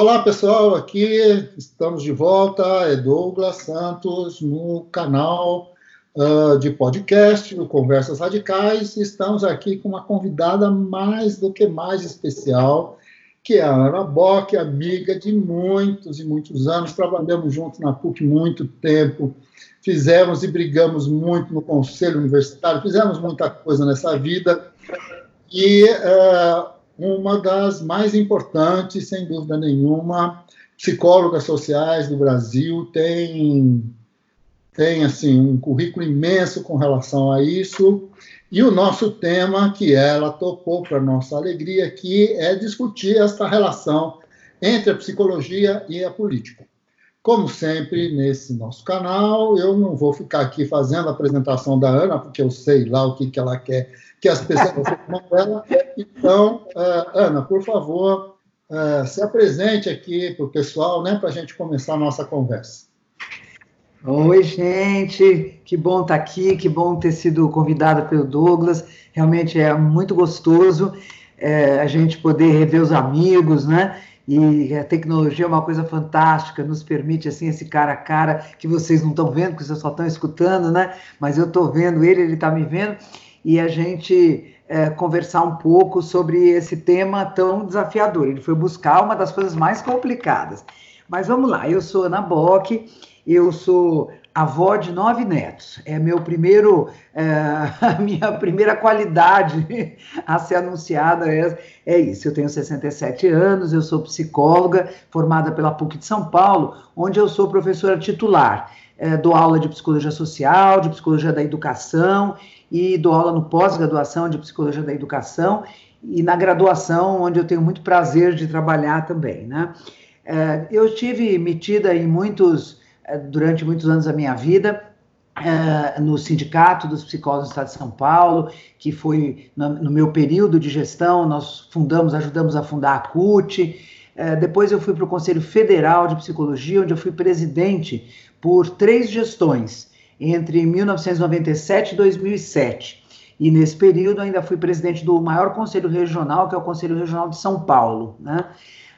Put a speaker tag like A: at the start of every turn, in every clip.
A: Olá pessoal, aqui estamos de volta, é Douglas Santos no canal uh, de podcast do Conversas Radicais. Estamos aqui com uma convidada mais do que mais especial, que é a Ana Bock, amiga de muitos e muitos anos. Trabalhamos juntos na PUC muito tempo, fizemos e brigamos muito no Conselho Universitário, fizemos muita coisa nessa vida. E uh, uma das mais importantes, sem dúvida nenhuma, psicólogas sociais do Brasil, tem, tem assim, um currículo imenso com relação a isso. E o nosso tema, que ela topou para nossa alegria aqui, é discutir esta relação entre a psicologia e a política. Como sempre, nesse nosso canal, eu não vou ficar aqui fazendo a apresentação da Ana, porque eu sei lá o que, que ela quer que as pessoas façam dela. Então, uh, Ana, por favor, uh, se apresente aqui para o pessoal, né, para a gente começar a nossa conversa.
B: Oi, gente, que bom estar tá aqui, que bom ter sido convidada pelo Douglas. Realmente é muito gostoso é, a gente poder rever os amigos, né? E a tecnologia é uma coisa fantástica, nos permite assim esse cara a cara que vocês não estão vendo, que vocês só estão escutando, né? Mas eu estou vendo ele, ele está me vendo, e a gente é, conversar um pouco sobre esse tema tão desafiador. Ele foi buscar uma das coisas mais complicadas. Mas vamos lá, eu sou Ana Bock, eu sou avó de nove netos. É meu primeiro, é, a minha primeira qualidade a ser anunciada é, é isso. Eu tenho 67 anos, eu sou psicóloga formada pela PUC de São Paulo, onde eu sou professora titular. É, dou aula de psicologia social, de psicologia da educação e dou aula no pós-graduação de psicologia da educação e na graduação, onde eu tenho muito prazer de trabalhar também, né? É, eu estive metida em muitos eh, durante muitos anos da minha vida, uh, no Sindicato dos Psicólogos do Estado de São Paulo, que foi no, meu período de gestão, nós fundamos, ajudamos a fundar a CUT. Depois eu fui para o Conselho Federal de Psicologia, onde eu fui presidente por três gestões, entre 1997 e 2007. E nesse período ainda fui presidente do maior conselho regional, que é o Conselho Regional de São Paulo. Né?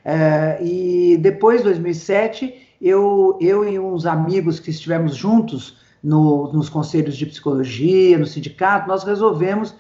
B: Uh, e depois de 2007 eu, eu e uns amigos que estivemos juntos no, nos conselhos de psicologia, no sindicato, nós resolvemos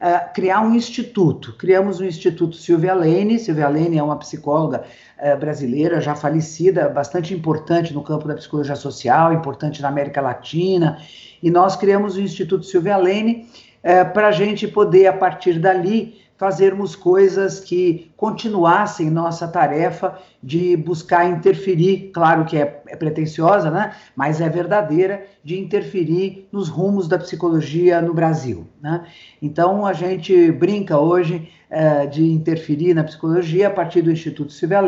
B: uh, criar um instituto. Criamos o Instituto Silvia Lene. Silvia Lene é uma psicóloga uh, brasileira já falecida, bastante importante no campo da psicologia social, importante na América Latina. E nós criamos o Instituto Silvia Lene uh, para a gente poder, a partir dali, fazermos coisas que continuassem nossa tarefa de buscar interferir, claro que é, é pretensiosa, né? mas é verdadeira, de interferir nos rumos da psicologia no Brasil. Né? Então, a gente brinca hoje é, de interferir na psicologia a partir do Instituto Silvia.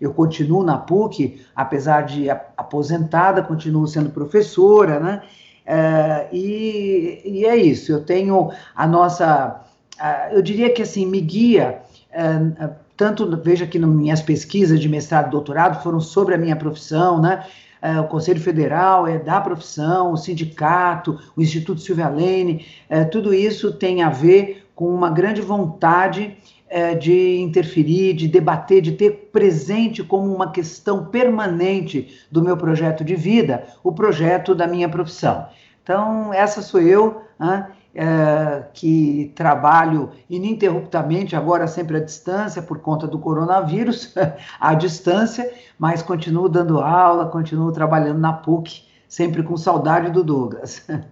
B: Eu continuo na PUC, apesar de aposentada, continuo sendo professora, né? É, e, e é isso, eu tenho a nossa eu diria que assim me guia ah, ah, tanto veja que nas minhas pesquisas de mestrado e doutorado foram sobre a minha profissão, né? o Conselho Federal é da profissão, o sindicato, o Instituto Silvia Lene, tudo isso tem a ver com uma grande vontade de interferir, de debater, de ter presente como uma questão permanente do meu projeto de vida, o projeto da minha profissão. Então, essa sou eu? É, que trabalho ininterruptamente, agora sempre à distância, por conta do coronavírus, à distância, mas continuo dando aula, continuo trabalhando na PUC, sempre com saudade do Douglas.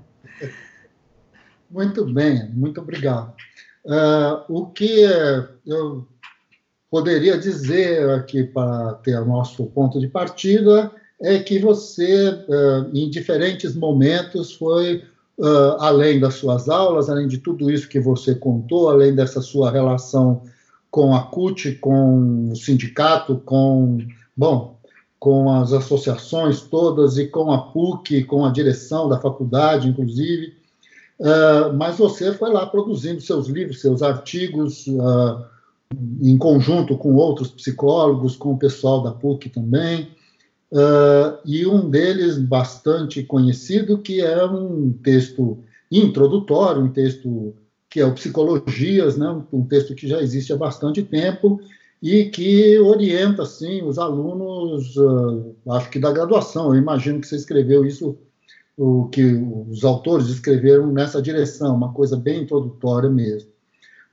A: Muito bem, muito obrigado. Uh, o que eu poderia dizer aqui para ter nosso ponto de partida é que você, uh, em diferentes momentos, foi uh, além das suas aulas, além de tudo isso que você contou, além dessa sua relação com a CUT, com o sindicato, com, bom, com as associações todas e com a PUC, com a direção da faculdade, inclusive. Uh, mas você foi lá produzindo seus livros, seus artigos, uh, em conjunto com outros psicólogos, com o pessoal da PUC também. Uh, e um deles bastante conhecido, que é um texto introdutório, um texto que é o Psicologias, né, um texto que já existe há bastante tempo e que orienta, assim, os alunos, uh, acho que da graduação, eu imagino que você escreveu isso, o que os autores escreveram nessa direção, uma coisa bem introdutória mesmo.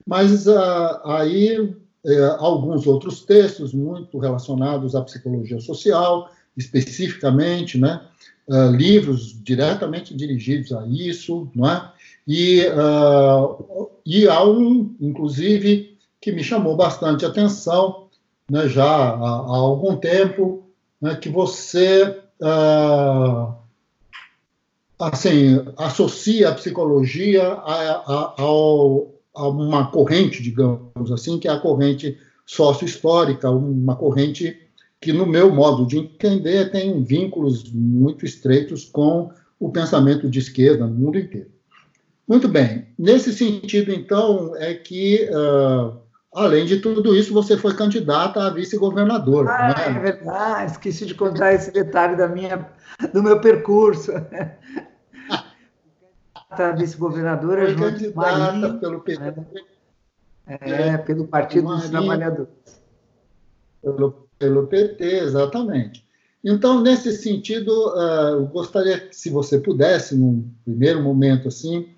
A: Mas uh, aí, uh, alguns outros textos muito relacionados à psicologia social, especificamente, né, uh, livros diretamente dirigidos a isso, não é? E, uh, e há um, inclusive, que me chamou bastante atenção, né, já há, há algum tempo, né, que você uh, assim associa a psicologia a, a, a, uma corrente, digamos assim, que é a corrente sócio-histórica, uma corrente que, no meu modo de entender, tem vínculos muito estreitos com o pensamento de esquerda no mundo inteiro. Muito bem. Nesse sentido, então, é que, uh, além de tudo isso, você foi candidata a vice-governadora.
B: Ah, né? é verdade. Esqueci de contar esse detalhe da minha, do meu percurso. a vice-governadora
A: foi candidata Marinho, pelo PT. Né?
B: É, pelo Partido Marinho, dos Trabalhadores.
A: Pelo pelo PT, exatamente. Então, nesse sentido, uh, eu gostaria que, se você pudesse, num primeiro momento assim,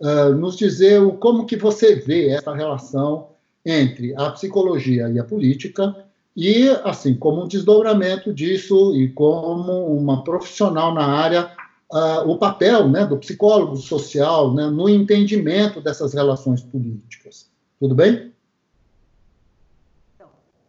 A: uh, nos dizer como que você vê essa relação entre a psicologia e a política, e, assim, como um desdobramento disso e como uma profissional na área, uh, o papel né, do psicólogo social né, no entendimento dessas relações políticas. Tudo bem?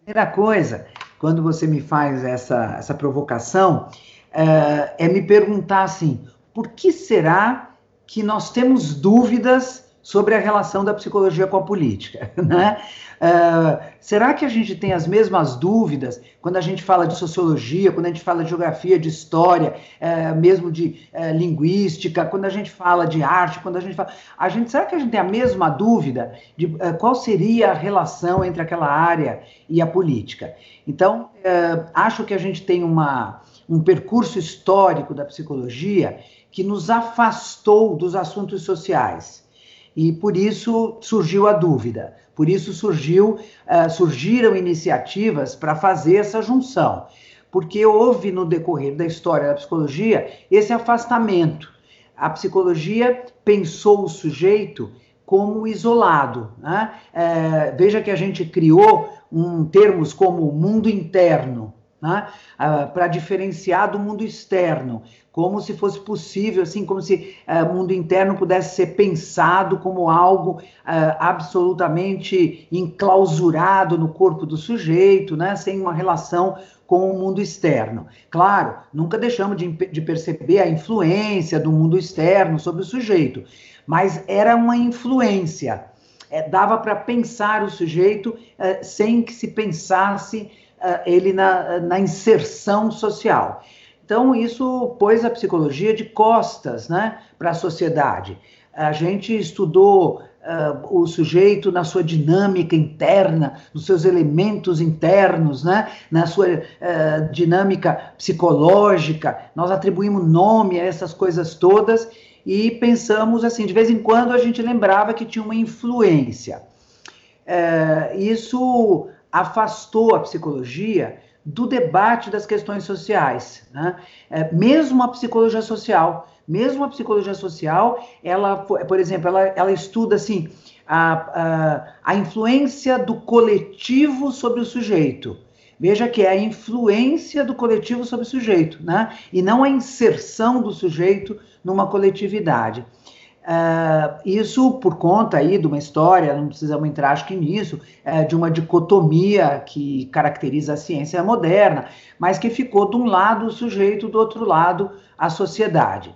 B: Primeira coisa, quando você me faz essa, essa provocação, é, é me perguntar assim: por que será que nós temos dúvidas sobre a relação da psicologia com a política. Né? Uh, será que a gente tem as mesmas dúvidas quando a gente fala de sociologia, quando a gente fala de geografia, de história, uh, mesmo de uh, linguística, quando a gente fala de arte, quando a gente fala. A gente, será que a gente tem a mesma dúvida de qual seria a relação entre aquela área e a política? Então, acho que a gente tem uma, um percurso histórico da psicologia que nos afastou dos assuntos sociais e por isso surgiu a dúvida. Por isso surgiu, uh, surgiram iniciativas para fazer essa junção, porque houve no decorrer da história da psicologia esse afastamento. A psicologia pensou o sujeito como isolado. Né? É, veja que a gente criou um, termos como mundo interno, né? Ah, para diferenciar do mundo externo, como se fosse possível, assim, como se o uh, mundo interno pudesse ser pensado como algo uh, absolutamente enclausurado no corpo do sujeito, né? sem uma relação com o mundo externo. Claro, nunca deixamos de, de perceber a influência do mundo externo sobre o sujeito, mas era uma influência. É, dava para pensar o sujeito sem que se pensasse ele na, na inserção social. Então, isso pôs a psicologia de costas né, para a sociedade. A gente estudou uh, o sujeito na sua dinâmica interna, nos seus elementos internos, né, na sua uh, dinâmica psicológica. Nós atribuímos nome a essas coisas todas e pensamos assim, de vez em quando a gente lembrava que tinha uma influência. Uh, isso afastou a psicologia do debate das questões sociais. Né? É, mesmo a psicologia social, mesmo a psicologia social, ela, por exemplo, ela, ela estuda assim a, a, a influência do coletivo sobre o sujeito. Veja que é a influência do coletivo sobre o sujeito, né? E não a inserção do sujeito numa coletividade. Uh, isso por conta aí de uma história, não precisamos entrar acho que nisso, uh, de uma dicotomia que caracteriza a ciência moderna, mas que ficou de um lado o sujeito, do outro lado a sociedade.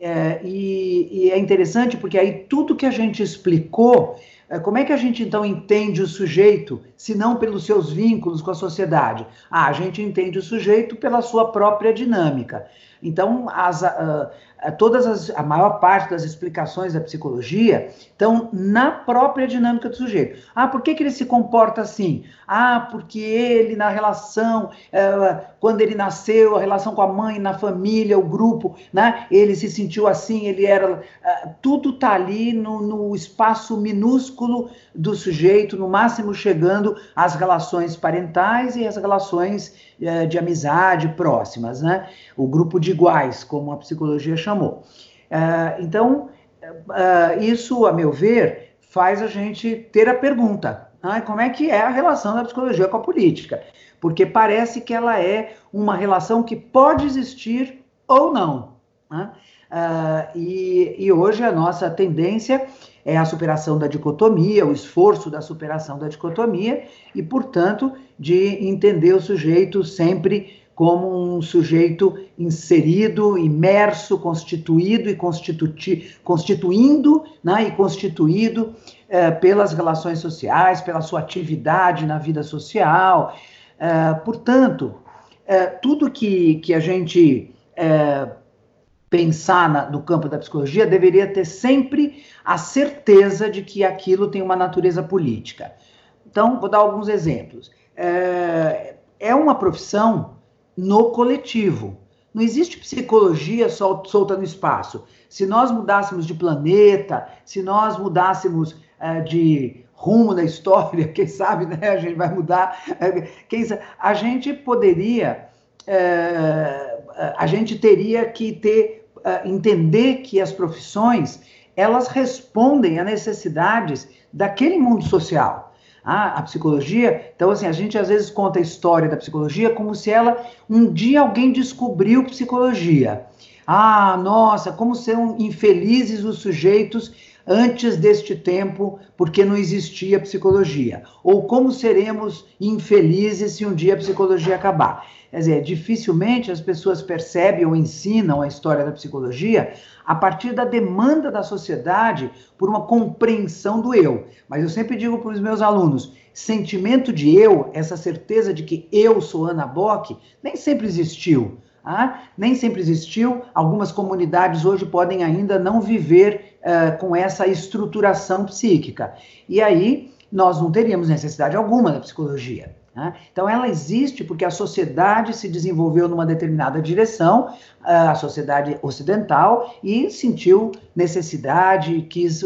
B: Uh, e, e, é interessante porque aí tudo que a gente explicou, é, como é que a gente então entende o sujeito, se não pelos seus vínculos com a sociedade? Ah, a gente entende o sujeito pela sua própria dinâmica. Então, as, uh, todas as, a maior parte das explicações da psicologia estão na própria dinâmica do sujeito. Ah, por que, que ele se comporta assim? Ah, porque ele, na relação, uh, quando ele nasceu, a relação com a mãe, na família, o grupo, né? Ele se sentiu assim, ele era. Tudo está ali no, no espaço minúsculo do sujeito, no máximo chegando às relações parentais e às relações de amizade próximas, né? O grupo de iguais, como a psicologia chamou. Uh, então, uh, isso, a meu ver, faz a gente ter a pergunta: ah, como é que é a relação da psicologia com a política? Porque parece que ela é uma relação que pode existir ou não. Né? E, e hoje a nossa tendência é a superação da dicotomia, o esforço da superação da dicotomia, e, portanto, de entender o sujeito sempre como um sujeito inserido, imerso, constituído e constituindo né, e constituído eh, pelas relações sociais, pela sua atividade na vida social. Eh, portanto, eh, tudo que, que a gente pensar na, no campo da psicologia deveria ter sempre a certeza de que aquilo tem uma natureza política. Então, vou dar alguns exemplos. é uma profissão no coletivo. Não existe psicologia sol, solta no espaço. Se nós mudássemos de planeta, se nós mudássemos uh, de rumo da história, quem sabe, né? A gente vai mudar. Uh, quem sabe, a gente poderia, a gente teria que ter, entender que as profissões elas respondem a necessidades daquele mundo social a, a psicologia. Então, assim, a gente às vezes conta a história da psicologia como se ela um dia alguém descobriu psicologia. Ah, nossa, como são infelizes os sujeitos antes deste tempo, porque não existia psicologia. Ou como seremos infelizes se um dia a psicologia acabar. Quer dizer, dificilmente as pessoas percebem ou ensinam a história da psicologia a partir da demanda da sociedade por uma compreensão do eu. Mas eu sempre digo para os meus alunos: sentimento de eu, essa certeza de que eu sou Ana Bock, nem sempre existiu. Ah, nem sempre existiu. Algumas comunidades hoje podem ainda não viver uh, com essa estruturação psíquica. E aí nós não teríamos necessidade alguma da psicologia. Né? Então, ela existe porque a sociedade se desenvolveu numa determinada direção, a sociedade ocidental, e sentiu necessidade, quis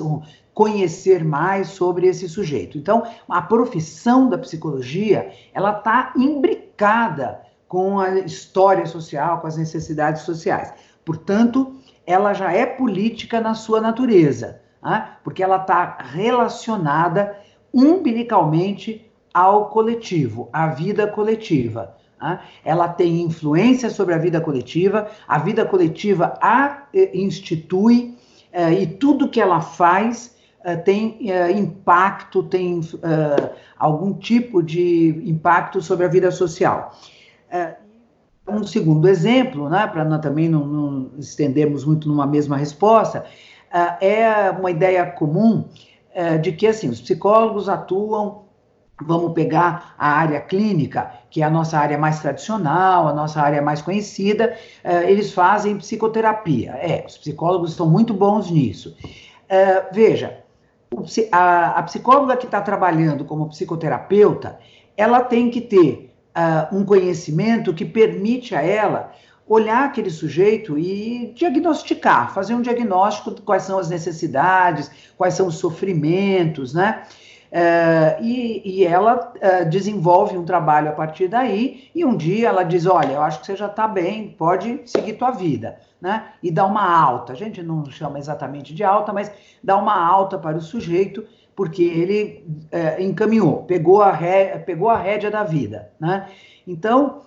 B: conhecer mais sobre esse sujeito. Então, a profissão da psicologia, ela está imbricada com a história social, com as necessidades sociais. Portanto, ela já é política na sua natureza, né? porque ela está relacionada umbilicalmente ao coletivo, à vida coletiva. Né? Ela tem influência sobre a vida coletiva, a vida coletiva a eh, institui eh, e tudo que ela faz eh, tem impacto, tem algum tipo de impacto sobre a vida social. Um segundo exemplo, né, para também não, não estendermos muito numa mesma resposta, é uma ideia comum de que assim os psicólogos atuam Vamos pegar a área clínica, que é a nossa área mais tradicional, a nossa área mais conhecida, uh, eles fazem psicoterapia. É, os psicólogos estão muito bons nisso. Uh, veja, a, a, psicóloga que está trabalhando como psicoterapeuta, ela tem que ter uh, um conhecimento que permite a ela olhar aquele sujeito e diagnosticar, fazer um diagnóstico de quais são as necessidades, quais são os sofrimentos, né? Uh, e, e, ela uh, desenvolve um trabalho a partir daí, e um dia ela diz: Olha, eu acho que você já está bem, pode seguir tua vida, né? E dá uma alta. A gente não chama exatamente de alta, mas dá uma alta para o sujeito, porque ele uh, encaminhou, pegou a, ré, pegou a rédea da vida, né? Então,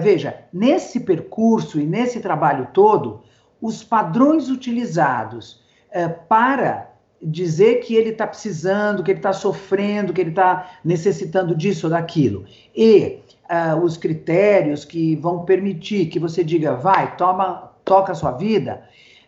B: veja, nesse percurso e nesse trabalho todo, os padrões utilizados para dizer que ele está precisando, que ele está sofrendo, que ele está necessitando disso ou daquilo. E uh, os critérios que vão permitir que você diga, vai, toma, toca a sua vida,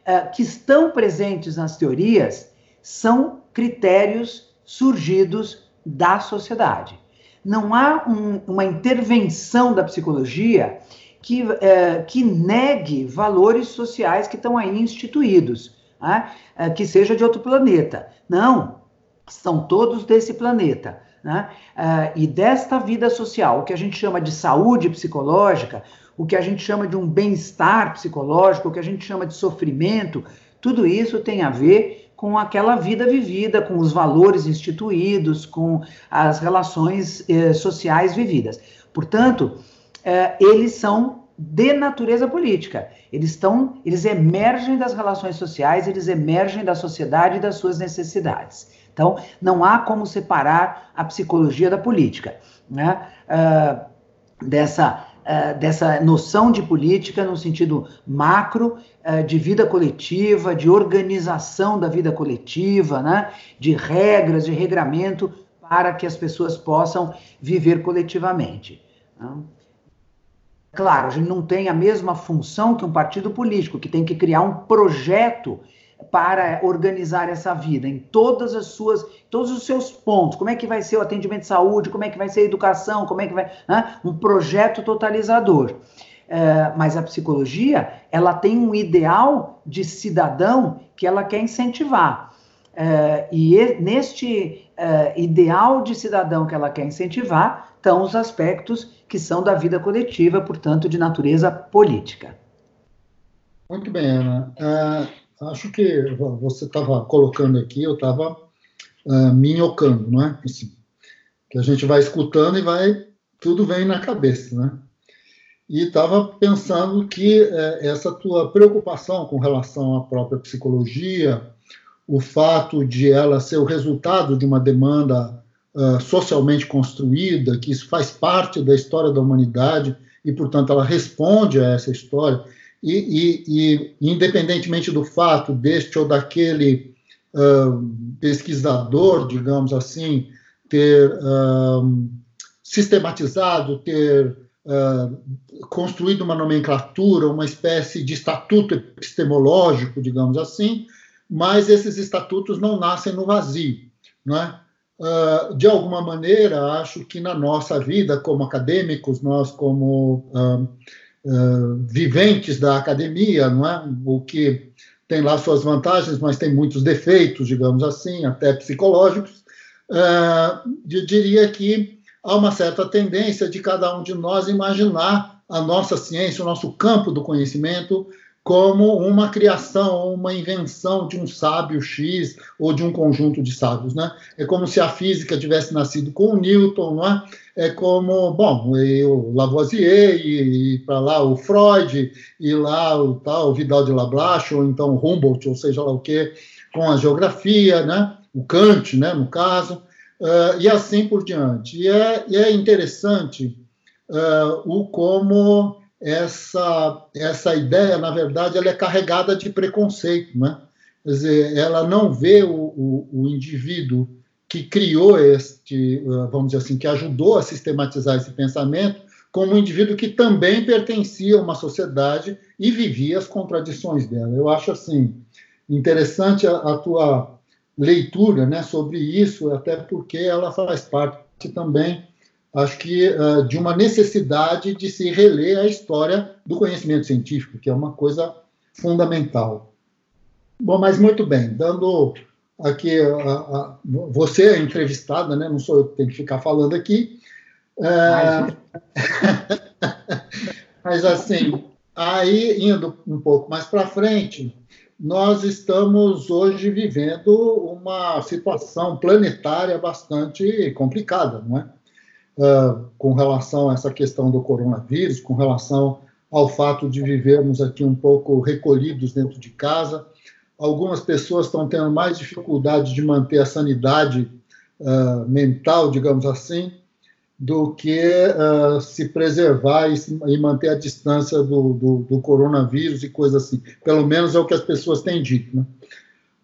B: uh, que estão presentes nas teorias, são critérios surgidos da sociedade. Não há um, uma intervenção da psicologia que, é, que negue valores sociais que estão aí instituídos, né? é, que seja de outro planeta. Não, são todos desse planeta. Né? É, e desta vida social, o que a gente chama de saúde psicológica, o que a gente chama de um bem-estar psicológico, o que a gente chama de sofrimento, tudo isso tem a ver com aquela vida vivida, com os valores instituídos, com as relações eh, sociais vividas. Portanto, eh, eles são de natureza política. Eles estão, eles emergem das relações sociais, eles emergem da sociedade e das suas necessidades. Então, não há como separar a psicologia da política, né? Uh, dessa uh, dessa noção de política no sentido macro, uh, de vida coletiva, de organização da vida coletiva, né? de regras, de regramento para que as pessoas possam viver coletivamente. Né? Claro, a gente não tem a mesma função que um partido político, que tem que criar um projeto para organizar essa vida em todas as suas, todos os seus pontos. Como é que vai ser o atendimento de saúde? Como é que vai ser a educação? Como é que vai, né? um projeto totalizador. É, mas a psicologia, ela tem um ideal de cidadão que ela quer incentivar. É, e neste é, ideal de cidadão que ela quer incentivar estão os aspectos que são da vida coletiva, portanto, de natureza política.
A: Muito bem, Ana. Uh, acho que você estava colocando aqui, eu estava uh, minhocando, não é? Assim, que a gente vai escutando e vai, tudo vem na cabeça, né? E estava pensando que uh, essa tua preocupação com relação à própria psicologia, o fato de ela ser o resultado de uma demanda uh, socialmente construída, que isso faz parte da história da humanidade e, portanto, ela responde a essa história. E, e, e independentemente do fato deste ou daquele uh, pesquisador, digamos assim, ter uh, sistematizado, ter construído uma nomenclatura, uma espécie de estatuto epistemológico, digamos assim, mas esses estatutos não nascem no vazio. Não é? uh, de alguma maneira, acho que na nossa vida, como acadêmicos, nós como uh, uh, viventes da academia, não é? o que tem lá suas vantagens, mas tem muitos defeitos, digamos assim, até psicológicos, eu diria que há uma certa tendência de cada um de nós imaginar a nossa ciência, o nosso campo do conhecimento, como uma criação, uma invenção de um sábio X ou de um conjunto de sábios, né? É como se a física tivesse nascido com Newton, não é? É como, bom, o Lavoisier e, e para lá o Freud e lá o tal Vidal de Lablache ou então Humboldt, ou seja lá o que, com a geografia, né? O Kant, né? No caso, uh, e assim por diante. E é, e é interessante uh, o como essa, essa ideia, na verdade, ela é carregada de preconceito, né? Quer dizer, ela não vê o, o, o indivíduo que criou este, uh, vamos dizer assim, que ajudou a sistematizar esse pensamento, como um indivíduo que também pertencia a uma sociedade e vivia as contradições dela. Eu acho assim interessante a, a tua leitura, né, sobre isso, até porque ela faz parte também acho que uh, de uma necessidade de se reler a história do conhecimento científico, que é uma coisa fundamental. Bom, mas muito bem, dando aqui a, a, você é entrevistada, né? Não sou eu que tenho que ficar falando aqui. É, mas assim, aí indo um pouco mais para frente, nós estamos hoje vivendo uma situação planetária bastante complicada, não é? Com relação a essa questão do coronavírus, com relação ao fato de vivermos aqui um pouco recolhidos dentro de casa. Algumas pessoas estão tendo mais dificuldade de manter a sanidade uh, mental, digamos assim, do que uh, se preservar e, e, manter a distância do, do, do, coronavírus e coisas assim. Pelo menos é o que as pessoas têm dito. Né?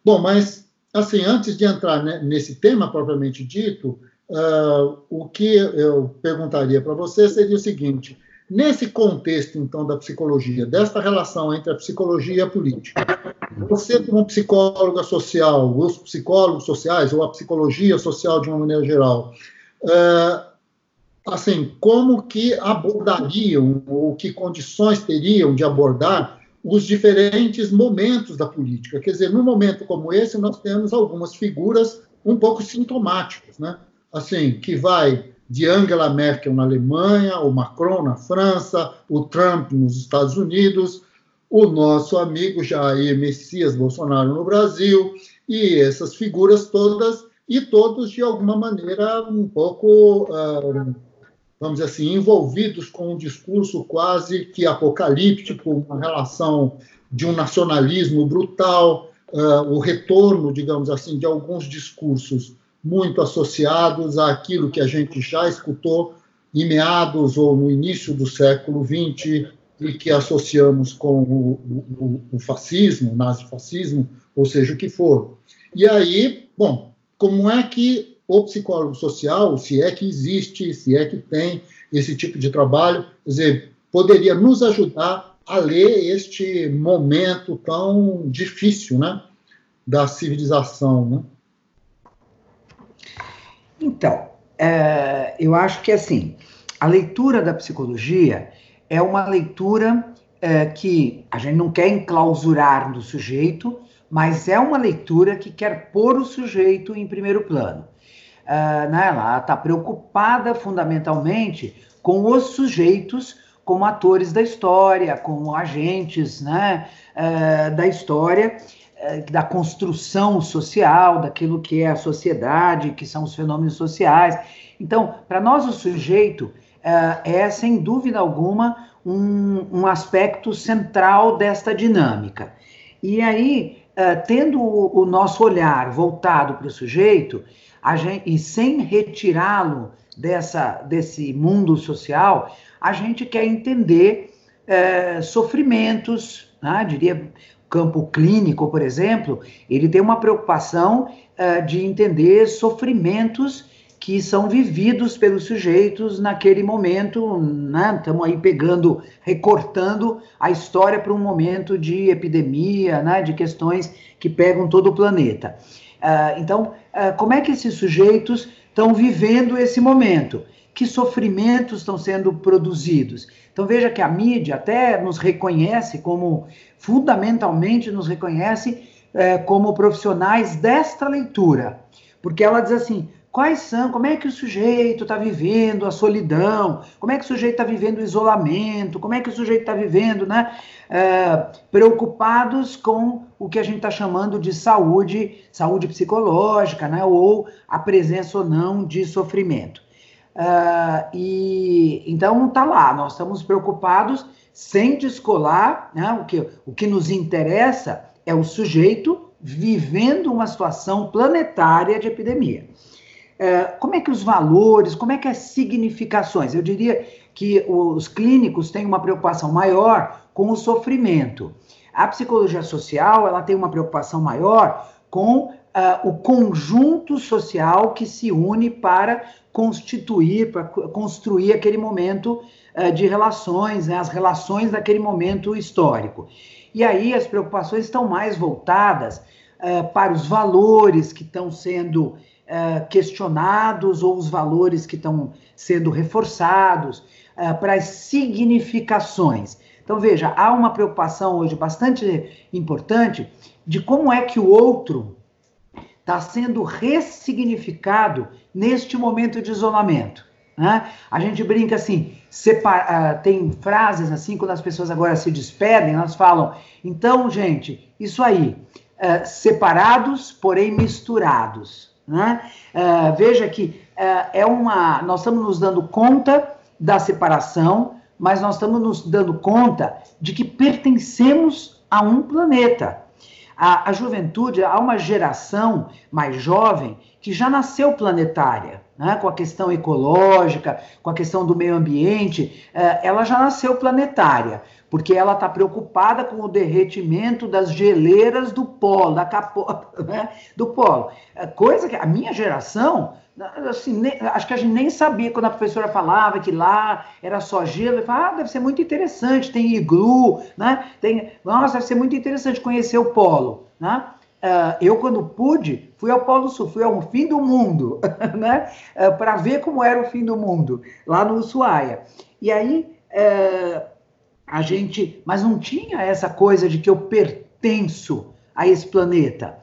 A: Bom, mas, assim, antes de entrar né, nesse tema propriamente dito, uh, o que eu perguntaria para você seria o seguinte: nesse contexto, então, da psicologia, desta relação entre a psicologia e a política, você, como psicóloga social, os psicólogos sociais, ou a psicologia social de uma maneira geral, uh, assim, como que abordariam ou que condições teriam de abordar os diferentes momentos da política. Quer dizer, num momento como esse, nós temos algumas figuras um pouco sintomáticas, né? Assim, que vai de Angela Merkel na Alemanha, o Macron na França, o Trump nos Estados Unidos, o nosso amigo Jair Messias Bolsonaro no Brasil, e essas figuras todas, e todos de alguma maneira um pouco, uh, vamos dizer assim, envolvidos com um discurso quase que apocalíptico, uma relação de um nacionalismo brutal, uh, o retorno, digamos assim, de alguns discursos muito associados àquilo que a gente já escutou em meados ou no início do século XX e que associamos com o, o, o fascismo, o nazifascismo, ou seja, o que for. E aí, bom, como é que o psicólogo social, se é que existe, se é que tem esse tipo de trabalho, quer dizer, poderia nos ajudar a ler este momento tão difícil, né, da civilização, né?
B: Então, é, eu acho que assim, a leitura da psicologia é uma leitura é, que a gente não quer enclausurar no sujeito, mas é uma leitura que quer pôr o sujeito em primeiro plano. Uh, né, ela está preocupada fundamentalmente com os sujeitos como atores da história, como agentes né, uh, da história, da construção social, daquilo que é a sociedade, que são os fenômenos sociais. Então, para nós, o sujeito é, sem dúvida alguma, um, um aspecto central desta dinâmica. E aí, uh, tendo o, nosso olhar voltado para o sujeito, gente, e sem retirá-lo desse mundo social, a gente quer entender uh, sofrimentos, né? diria campo clínico, por exemplo, ele tem uma preocupação uh, de entender sofrimentos que são vividos pelos sujeitos naquele momento, né? Estamos aí pegando, recortando a história para um momento de epidemia, né? De questões que pegam todo o planeta. Uh, então, uh, como é que esses sujeitos estão vivendo esse momento? Que sofrimentos estão sendo produzidos? Então, veja que a mídia até nos reconhece como, fundamentalmente, nos reconhece uh, como profissionais desta leitura. Porque ela diz assim: Quais são, como é que o sujeito está vivendo a solidão, como é que o sujeito está vivendo o isolamento, como é que o sujeito está vivendo, né? É, preocupados com o que a gente está chamando de saúde, saúde psicológica, né? Ou a presença ou não de sofrimento. É, e então tá lá, nós estamos preocupados sem descolar, né? O que, o que nos interessa é o sujeito vivendo uma situação planetária de epidemia. É, como é que os valores, como é que as significações? Eu diria que os clínicos têm uma preocupação maior com o sofrimento. A psicologia social ela tem uma preocupação maior com uh, o conjunto social que se une para constituir, para construir aquele momento uh, de relações, né, as relações daquele momento histórico. E aí as preocupações estão mais voltadas uh, para os valores que estão sendo questionados ou os valores que estão sendo reforçados, para as significações. Então, veja, há uma preocupação hoje bastante importante de como é que o outro está sendo ressignificado neste momento de isolamento. Né? A gente brinca assim, separa, uh, tem frases assim, quando as pessoas agora se despedem, elas falam, então, gente, isso aí, uh, separados, porém misturados. Né? Uh, veja que uh, é uma. Nós estamos nos dando conta da separação, mas nós estamos nos dando conta de que pertencemos a um planeta. A, a juventude, há uma geração mais jovem que já nasceu planetária, né? com a questão ecológica, com a questão do meio ambiente, uh, ela já nasceu planetária porque ela está preocupada com o derretimento das geleiras do polo, da capota, né, do polo. É coisa que a minha geração, assim, nem, acho que a gente nem sabia quando a professora falava que lá era só gelo, eu falava, ah, deve ser muito interessante, tem iglu, né? Tem, nossa, deve ser muito interessante conhecer o polo, né? Uh, eu, quando pude, fui ao Polo Sul, fui ao fim do mundo, né? Uh, para ver como era o fim do mundo, lá no Ushuaia. E aí, uh, a gente. Mas não tinha essa coisa de que eu pertenço a esse planeta.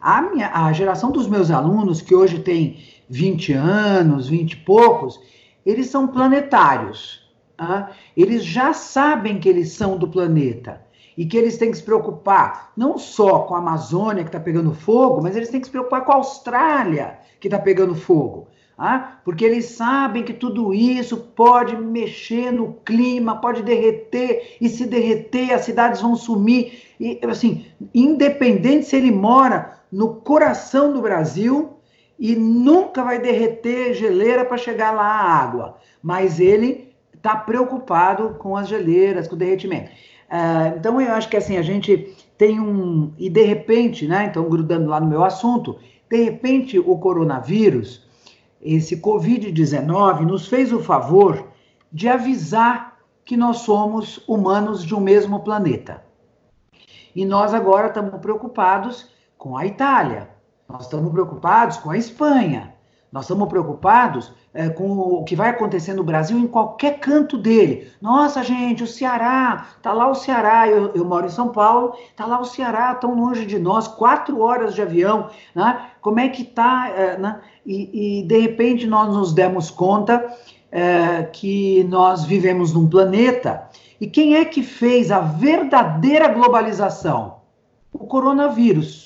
B: A, minha, a geração dos meus alunos, que hoje tem 20 anos, 20 e poucos, eles são planetários. Tá? Eles já sabem que eles são do planeta e que eles têm que se preocupar não só com a Amazônia que está pegando fogo, mas eles têm que se preocupar com a Austrália que está pegando fogo. Ah, porque eles sabem que tudo isso pode mexer no clima, pode derreter, e se derreter, as cidades vão sumir. E assim, independente se ele mora no coração do Brasil e nunca vai derreter geleira para chegar lá a água, mas ele está preocupado com as geleiras, com o derretimento. Uh, então eu acho que assim a gente tem um e de repente, né? Então grudando lá no meu assunto, de repente o coronavírus esse Covid-19 nos fez o favor de avisar que nós somos humanos de um mesmo planeta. E nós agora estamos preocupados com a Itália, nós estamos preocupados com a Espanha, nós estamos preocupados é, com o que vai acontecer no Brasil em qualquer canto dele. Nossa, gente, o Ceará, tá lá o Ceará, eu, eu moro em São Paulo, tá lá o Ceará, tão longe de nós, quatro horas de avião, né? Como é que tá, é, né? E, e, de repente nós nos demos conta é, que nós vivemos num planeta. E quem é que fez a verdadeira globalização? O coronavírus.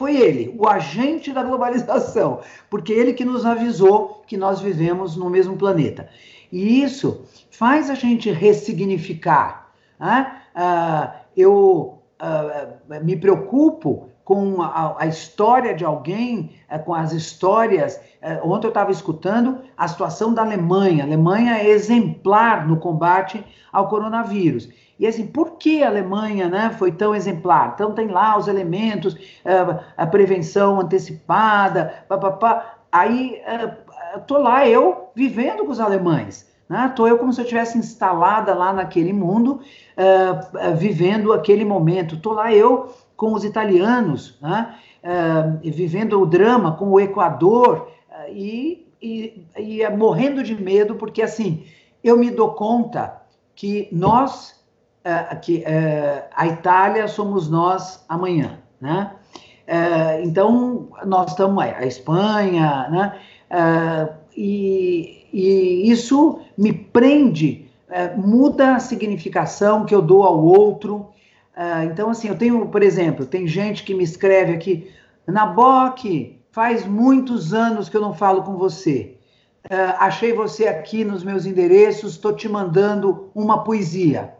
B: Foi ele, o agente da globalização, porque ele que nos avisou que nós vivemos no mesmo planeta. E isso faz a gente ressignificar. Né? Ah, eu ah, me preocupo com a, a história de alguém, é, com as histórias. É, ontem eu estava escutando a situação da Alemanha. A Alemanha é exemplar no combate ao coronavírus. E assim, por que a Alemanha né, foi tão exemplar? Então tem lá os elementos, é, a prevenção antecipada, papapá. Aí estou lá eu vivendo com os alemães. Estou né? eu como se eu tivesse instalada lá naquele mundo, uh, uh, vivendo aquele momento. Estou lá eu com os italianos, né? uh, vivendo o drama com o Equador e, e, e morrendo de medo, porque assim, eu me dou conta que nós, uh, que a Itália somos nós amanhã, né? então, nós estamos, a Espanha, né? E, e, isso me prende, muda a significação que eu dou ao outro, então, assim, eu tenho, por exemplo, tem gente que me escreve aqui, Naboque, faz muitos anos que eu não falo com você. Achei você aqui nos meus endereços, estou te mandando uma poesia.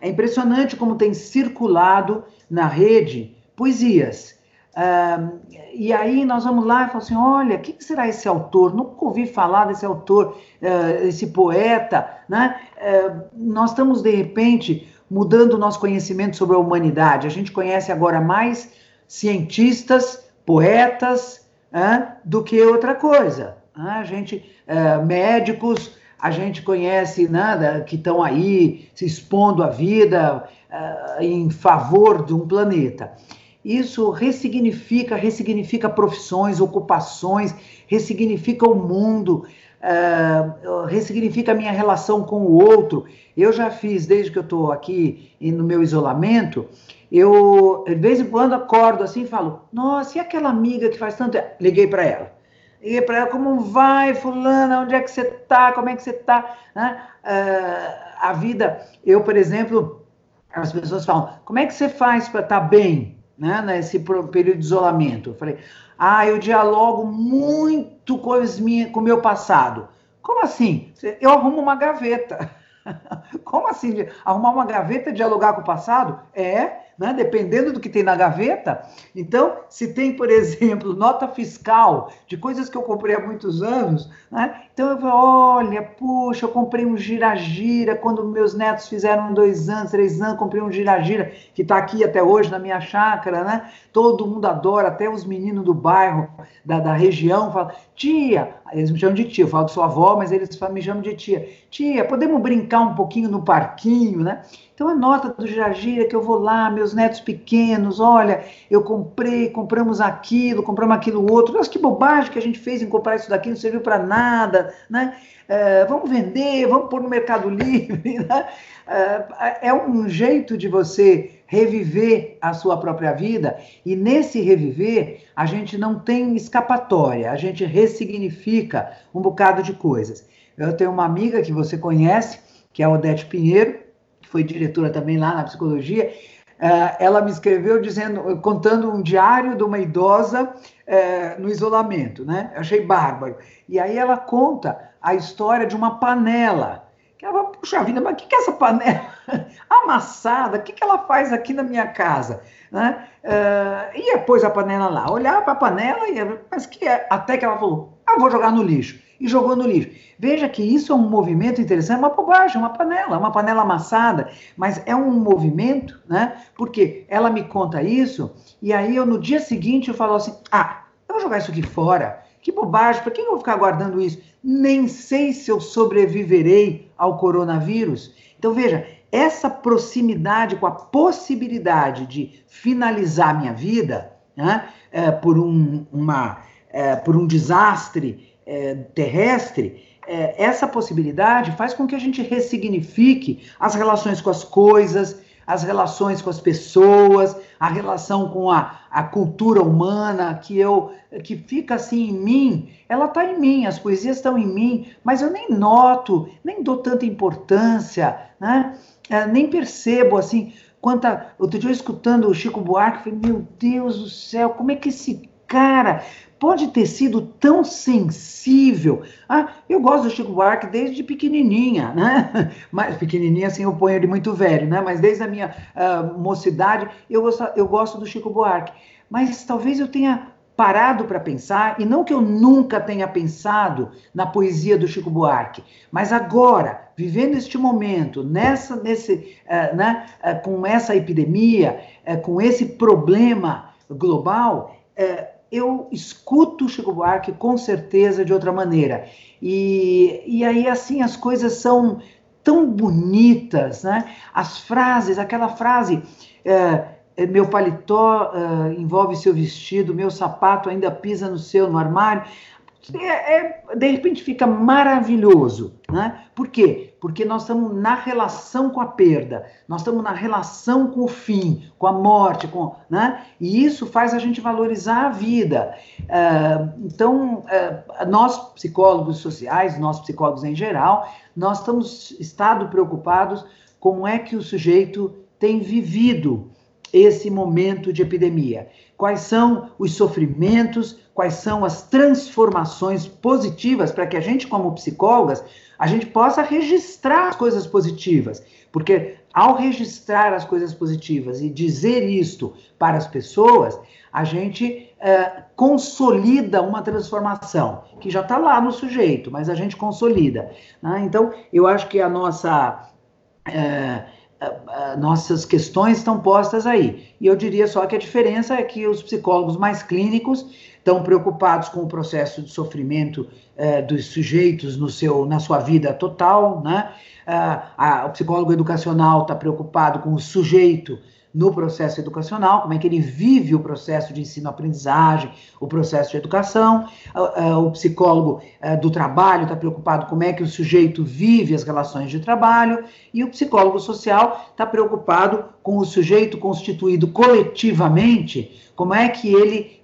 B: É impressionante como tem circulado na rede poesias. Uh, e aí nós vamos lá e falamos assim: olha, quem será esse autor? Nunca ouvi falar desse autor, uh, esse poeta. Né? Uh, nós estamos, de repente, mudando o nosso conhecimento sobre a humanidade. A gente conhece agora mais cientistas, poetas, do que outra coisa. A gente, é, médicos, a gente conhece né, que estão aí se expondo a vida é, em favor de um planeta. Isso ressignifica, ressignifica profissões, ocupações, ressignifica o mundo, uh, ressignifica a minha relação com o outro. Eu já fiz, desde que eu estou aqui no meu isolamento, eu, de vez em quando, acordo assim e falo: Nossa, e aquela amiga que faz tanto. Liguei para ela. Liguei para Como vai, Fulana? Onde é que você está? Como é que você está? Né? Uh, a vida. Eu, por exemplo, as pessoas falam: Como é que você faz para estar tá bem né, nesse período de isolamento? Eu falei: ah, eu dialogo muito com o meu passado. Como assim? Eu arrumo uma gaveta. Como assim? Arrumar uma gaveta e dialogar com o passado? É, né? dependendo do que tem na gaveta. Então, se tem, por exemplo, nota fiscal de coisas que eu comprei há muitos anos, né? então eu falo, olha, puxa, eu comprei um gira-gira quando meus netos fizeram dois anos, três anos, comprei um gira-gira que está aqui até hoje na minha chácara, né? Todo mundo adora, até os meninos do bairro, da, da região, falam, tia, eles me chamam de tia, eu falo que sua avó, mas eles me chamam de tia. Tia, podemos brincar um pouquinho no parquinho, né? Então anota do Jiragira que eu vou lá, meus netos pequenos, olha, eu comprei, compramos aquilo, compramos aquilo outro. Mas que bobagem que a gente fez em comprar isso daqui, não serviu para nada, né? É, vamos vender, vamos pôr no Mercado Livre. Né? É, é um jeito de você reviver a sua própria vida, e nesse reviver, a gente não tem escapatória, a gente ressignifica um bocado de coisas. Eu tenho uma amiga que você conhece, que é a Odete Pinheiro, que foi diretora também lá na psicologia. Uh, ela me escreveu dizendo, contando um diário de uma idosa uh, no isolamento, né? Eu achei bárbaro. E aí ela conta a história de uma panela. Que ela, puxa vida, mas o que, que é essa panela amassada? O que, que ela faz aqui na minha casa? Né? Uh, e pôs a panela lá, olhar para a panela, e, mas que é? Até que ela falou, ah, vou jogar no lixo e jogou no lixo. Veja que isso é um movimento interessante, é uma bobagem, uma panela, uma panela amassada, mas é um movimento, né? Porque ela me conta isso, e aí eu no dia seguinte eu falo assim: ah, eu vou jogar isso aqui fora. Que bobagem, por que eu vou ficar guardando isso? Nem sei se eu sobreviverei ao coronavírus. Então veja, essa proximidade com a possibilidade de finalizar minha vida né, é, por, um, uma, é, por um desastre é, terrestre, é, essa possibilidade faz com que a gente ressignifique as relações com as coisas, as relações com as pessoas, a relação com a, a cultura humana que eu que fica assim em mim, ela está em mim, as poesias estão em mim, mas eu nem noto, nem dou tanta importância, né? É, nem percebo assim. Quanta, outro dia eu escutando o Chico Buarque, falei, meu Deus do céu, como é que esse cara pode ter sido tão sensível. Ah, eu gosto do Chico Buarque desde pequenininha, né? Mas pequenininha assim eu ponho ele muito velho, né? Mas desde a minha uh, mocidade eu gosto, eu gosto do Chico Buarque. Mas talvez eu tenha parado para pensar, e não que eu nunca tenha pensado na poesia do Chico Buarque, mas agora, vivendo este momento, nessa, nesse, uh, né, uh, com essa epidemia, uh, com esse problema global, eu escuto o Chico Buarque com certeza de outra maneira. E, e aí, assim, as coisas são tão bonitas, né? As frases, aquela frase. É, meu paletó uh, envolve seu vestido, meu sapato ainda pisa no seu, no armário. É, é, de repente fica maravilhoso. Né? Por quê? Porque nós estamos na relação com a perda, nós estamos na relação com o fim, com a morte, com, né? e isso faz a gente valorizar a vida. Uh, então, uh, nós, psicólogos sociais, nós, psicólogos em geral, nós estamos estado preocupados como é que o sujeito tem vivido esse momento de epidemia. Quais são os sofrimentos, quais são as transformações positivas para que a gente, como psicólogas, a gente possa registrar as coisas positivas. Porque ao registrar as coisas positivas e dizer isto para as pessoas, a gente é, consolida uma transformação que já está lá no sujeito, mas a gente consolida. Né? Então, eu acho que a nossa. É, nossas questões estão postas aí. E eu diria só que a diferença é que os psicólogos mais clínicos estão preocupados com o processo de sofrimento eh, dos sujeitos no seu, na sua vida total, né? Ah, a, o psicólogo educacional está preocupado com o sujeito no processo educacional, como é que ele vive o processo de ensino-aprendizagem, o processo de educação. O psicólogo eh, do trabalho está preocupado como é que o sujeito vive as relações de trabalho, e o psicólogo social está preocupado com o sujeito constituído coletivamente, como é que ele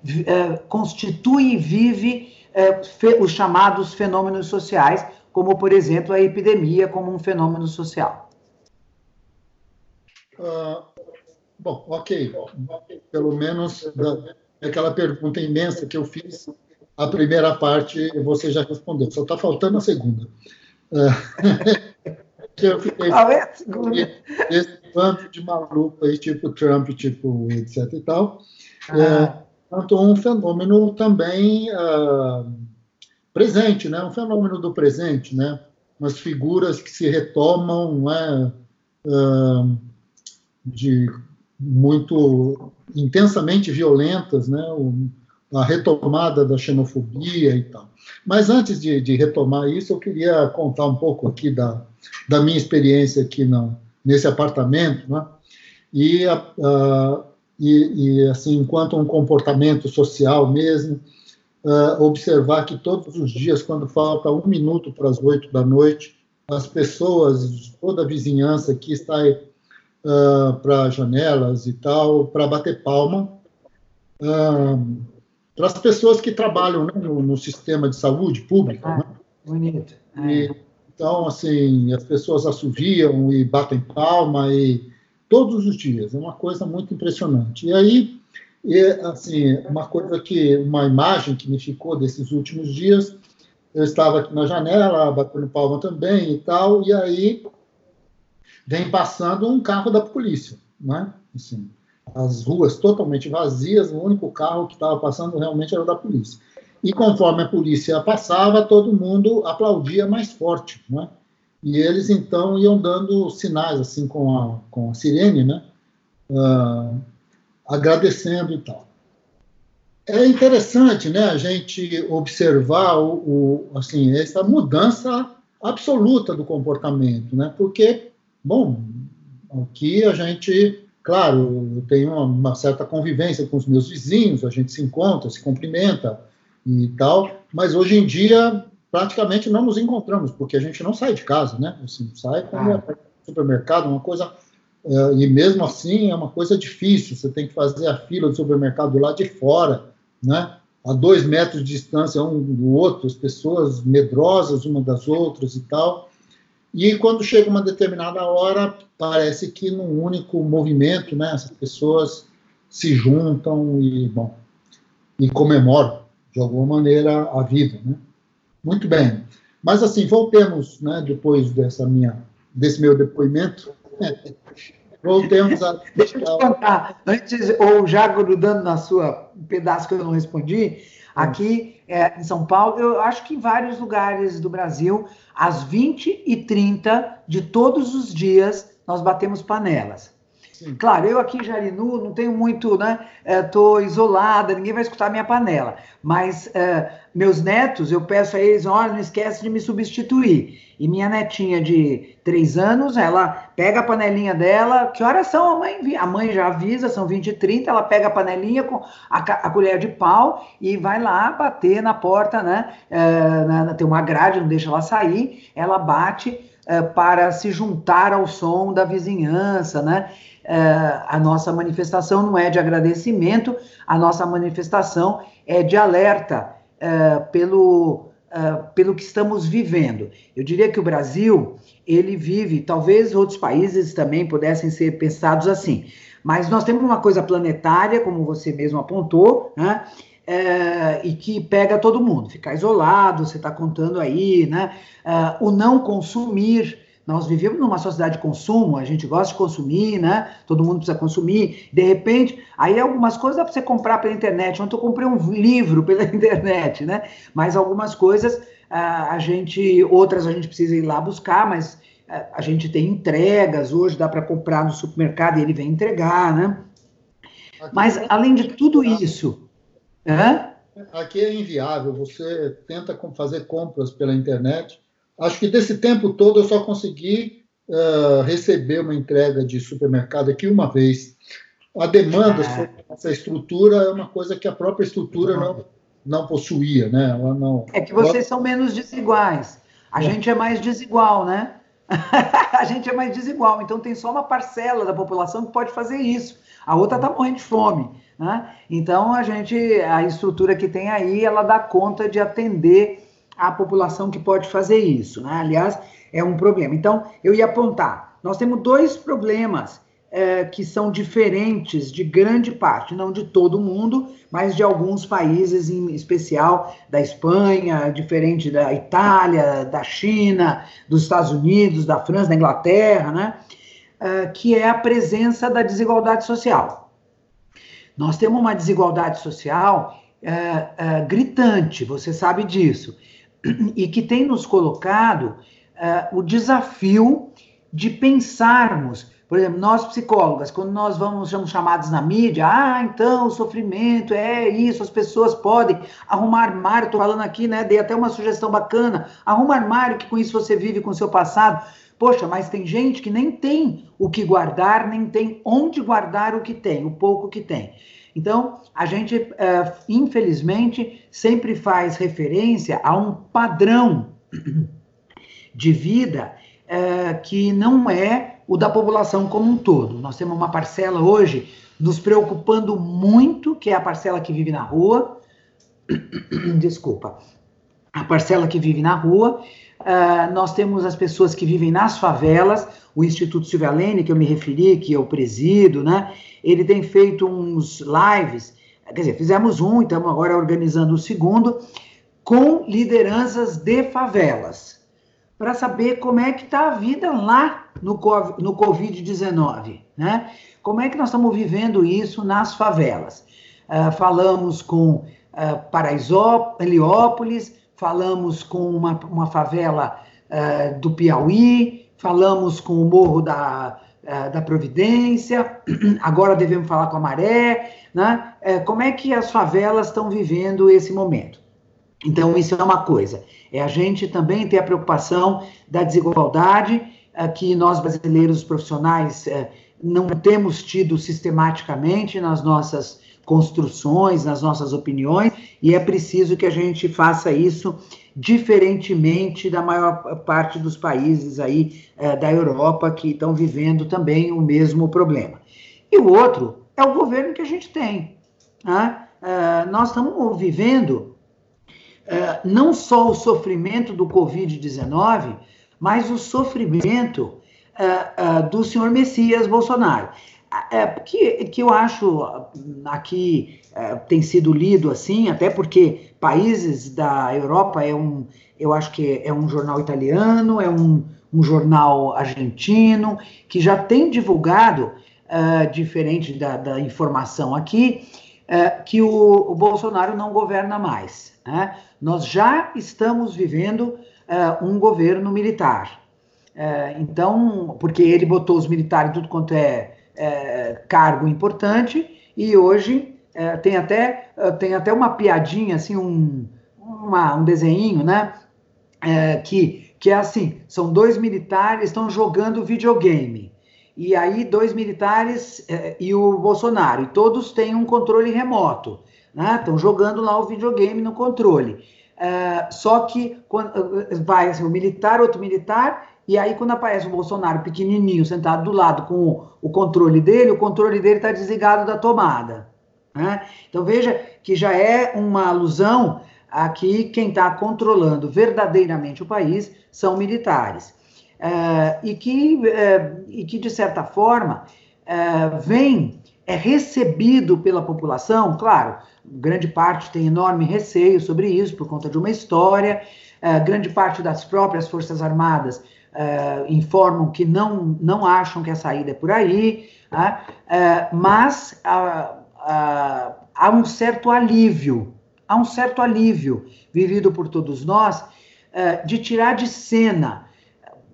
B: constitui e vive os chamados fenômenos sociais, como, por exemplo, a epidemia como um fenômeno social.
A: Uh Bom, ok. Pelo menos aquela pergunta imensa que eu fiz, a primeira parte você já respondeu. Só está faltando a segunda. eu fiquei Qual é a segunda? Esse bando de maluco aí, tipo Trump, tipo etc e tal. Ah. É, um fenômeno também uh, presente, né? Um fenômeno do presente, né? Umas figuras que se retomam, não é? Uh, de muito intensamente violentas, né? a retomada da xenofobia e tal. Mas antes de, de, retomar isso, eu queria contar um pouco aqui da, da minha experiência aqui na, nesse apartamento, né? e, e, e, assim, enquanto um comportamento social mesmo, observar que todos os dias, quando falta um minuto para as oito da noite, as pessoas, toda a vizinhança aqui está uh, para janelas e tal, para bater palma, uh, para as pessoas que trabalham né, no, no, sistema de saúde pública. Ah, né?
B: Bonito.
A: E, então, assim, as pessoas assoviam e batem palma e todos os dias, é uma coisa muito impressionante. E aí, e, assim, uma coisa que, uma imagem que me ficou desses últimos dias, eu estava aqui na janela, batendo palma também e tal, e aí vem passando um carro da polícia, né? Assim, as ruas totalmente vazias, o único carro que estava passando realmente era da polícia. E conforme a polícia passava, todo mundo aplaudia mais forte, né? E eles então iam dando sinais assim com a, com a sirene, né? Uh, agradecendo e tal. É interessante, né, a gente observar o, o, assim essa mudança absoluta do comportamento, né? Porque, bom, aqui a gente, claro, eu tenho uma, uma certa convivência com os meus vizinhos, a gente se encontra, se cumprimenta e tal, mas hoje em dia praticamente não nos encontramos, porque a gente não sai de casa, né? Assim, sai para ah. o supermercado, uma coisa Uh, e mesmo assim é uma coisa difícil, você tem que fazer a fila do supermercado lá de fora, né? a dois metros de distância um do outro, as pessoas medrosas uma das outras e tal. E quando chega uma determinada hora, parece que num único movimento, né, essas pessoas se juntam e, bom, e comemoram de alguma maneira a vida, né? Muito bem. Mas assim, voltemos, né, depois dessa minha desse meu depoimento Voltemos a.
B: Deixa eu te contar, antes, ou já grudando na sua pedaço que eu não respondi, aqui é, em São Paulo, eu acho que em vários lugares do Brasil, às 20 e 30 de todos os dias, nós batemos panelas. Claro, eu aqui em Jarinu não tenho muito, né? Estou é, isolada, ninguém vai escutar minha panela. Mas é, meus netos, eu peço a eles, olha, não esquece de me substituir. E minha netinha de três anos, ela pega a panelinha dela. Que horas são? A mãe, a mãe já avisa, são 20 e 30. Ela pega a panelinha com a, a colher de pau e vai lá bater na porta, né? É, na, tem uma grade, não deixa ela sair. Ela bate para se juntar ao som da vizinhança, né? Uh, a nossa manifestação não é de agradecimento, a nossa manifestação é de alerta uh, pelo, uh, pelo que estamos vivendo. Eu diria que o Brasil, ele vive, talvez outros países também pudessem ser pensados assim, mas nós temos uma coisa planetária, como você mesmo apontou, né? É, e que pega todo mundo, ficar isolado, você está contando aí, né? O não consumir, nós vivemos numa sociedade de consumo, a gente gosta de consumir, né? Todo mundo precisa consumir. De repente, aí algumas coisas dá para você comprar pela internet. Ontem eu comprei um livro pela internet, né? Mas algumas coisas a gente, outras a gente precisa ir lá buscar, mas a gente tem entregas. Hoje dá para comprar no supermercado e ele vem entregar, né? Mas além de tudo isso,
A: aqui é inviável. Você tenta fazer compras pela internet Acho que desse tempo todo eu só consegui uh, receber uma entrega de supermercado aqui uma vez. A demanda ah. sobre essa estrutura é uma coisa que a própria estrutura não, não possuía, né? Ela não,
B: é que vocês são menos desiguais. A é. gente é mais desigual, né? a gente é mais desigual, então tem só uma parcela da população que pode fazer isso. A outra está morrendo de fome. Né? Então a gente, a estrutura que tem aí, ela dá conta de atender a população que pode fazer isso. Né? Aliás, é um problema. Então, eu ia apontar: nós temos dois problemas é, que são diferentes de grande parte, não de todo mundo, mas de alguns países, em especial da Espanha, diferente da Itália, da China, dos Estados Unidos, da França, da Inglaterra, né? É, que é a presença da desigualdade social. Nós temos uma desigualdade social é, é, gritante, você sabe disso e que tem nos colocado uh, o desafio de pensarmos, por exemplo, nós psicólogas, quando nós vamos somos chamados na mídia, ah, então o sofrimento é isso, as pessoas podem arrumar armário, estou falando aqui, né, dei até uma sugestão bacana, arruma armário que com isso você vive com o seu passado. Poxa, mas tem gente que nem tem o que guardar, nem tem onde guardar o que tem, o pouco que tem. Então, a gente, uh, infelizmente, sempre faz referência a um padrão de vida uh, que não é o da população como um todo. Nós temos uma parcela hoje nos preocupando muito, que é a parcela que vive na rua. Desculpa. A parcela que vive na rua. Uh, nós temos as pessoas que vivem nas favelas, o Instituto Silvia Lene, que eu me referi, que eu presido, né? ele tem feito uns lives, quer dizer, fizemos um, estamos agora organizando o segundo, com lideranças de favelas, para saber como é que está a vida lá no, no Covid-19, né? Como é que nós estamos vivendo isso nas favelas? Uh, falamos com uh, Paraisó, Heliópolis, falamos com uma, uma favela uh, do Piauí, falamos com o Morro da é, da Providência, agora devemos falar com a Maré, né? É, como é que as favelas estão vivendo esse momento? Então, isso é uma coisa. É a gente também ter a preocupação da desigualdade, que nós brasileiros profissionais não temos tido sistematicamente nas nossas construções, nas nossas opiniões, e é preciso que a gente faça isso diferentemente da maior parte dos países aí é, da Europa que estão vivendo também o mesmo problema. E o outro é o governo que a gente tem. Né? É, nós estamos vivendo é, não só o sofrimento do Covid-19, mas o sofrimento do senhor Messias Bolsonaro. É, que, que eu acho aqui é, tem sido lido assim, até porque países da Europa é um, eu acho que é um jornal italiano, é um, um jornal argentino, que já tem divulgado, uh, diferente da, da, informação aqui, uh, que o, o, Bolsonaro não governa mais. Né? Nós já estamos vivendo um governo militar. então, porque ele botou os militares tudo quanto é é, cargo importante e hoje é, tem, até, é, tem até uma piadinha, assim, um, uma, um desenho, né? É, que, que é assim: são dois militares estão jogando videogame. E aí, dois militares é, e o Bolsonaro, e todos têm um controle remoto, né? Estão jogando lá o videogame no controle. É, só que quando, vai assim, o militar, outro militar, e aí, quando aparece o Bolsonaro pequenininho, sentado do lado com o, controle dele, o controle dele está desligado da tomada. Né? Então, veja que já é uma alusão a que quem está controlando verdadeiramente o país são militares. É, e, que, é, e que, de certa forma, é, vem, é recebido pela população, claro, grande parte tem enorme receio sobre isso, por conta de uma história, é, grande parte das próprias Forças Armadas uh, informam que não, não acham que a saída é por aí, uh, mas uh, há um certo alívio, há um certo alívio vivido por todos nós eh, de tirar de cena.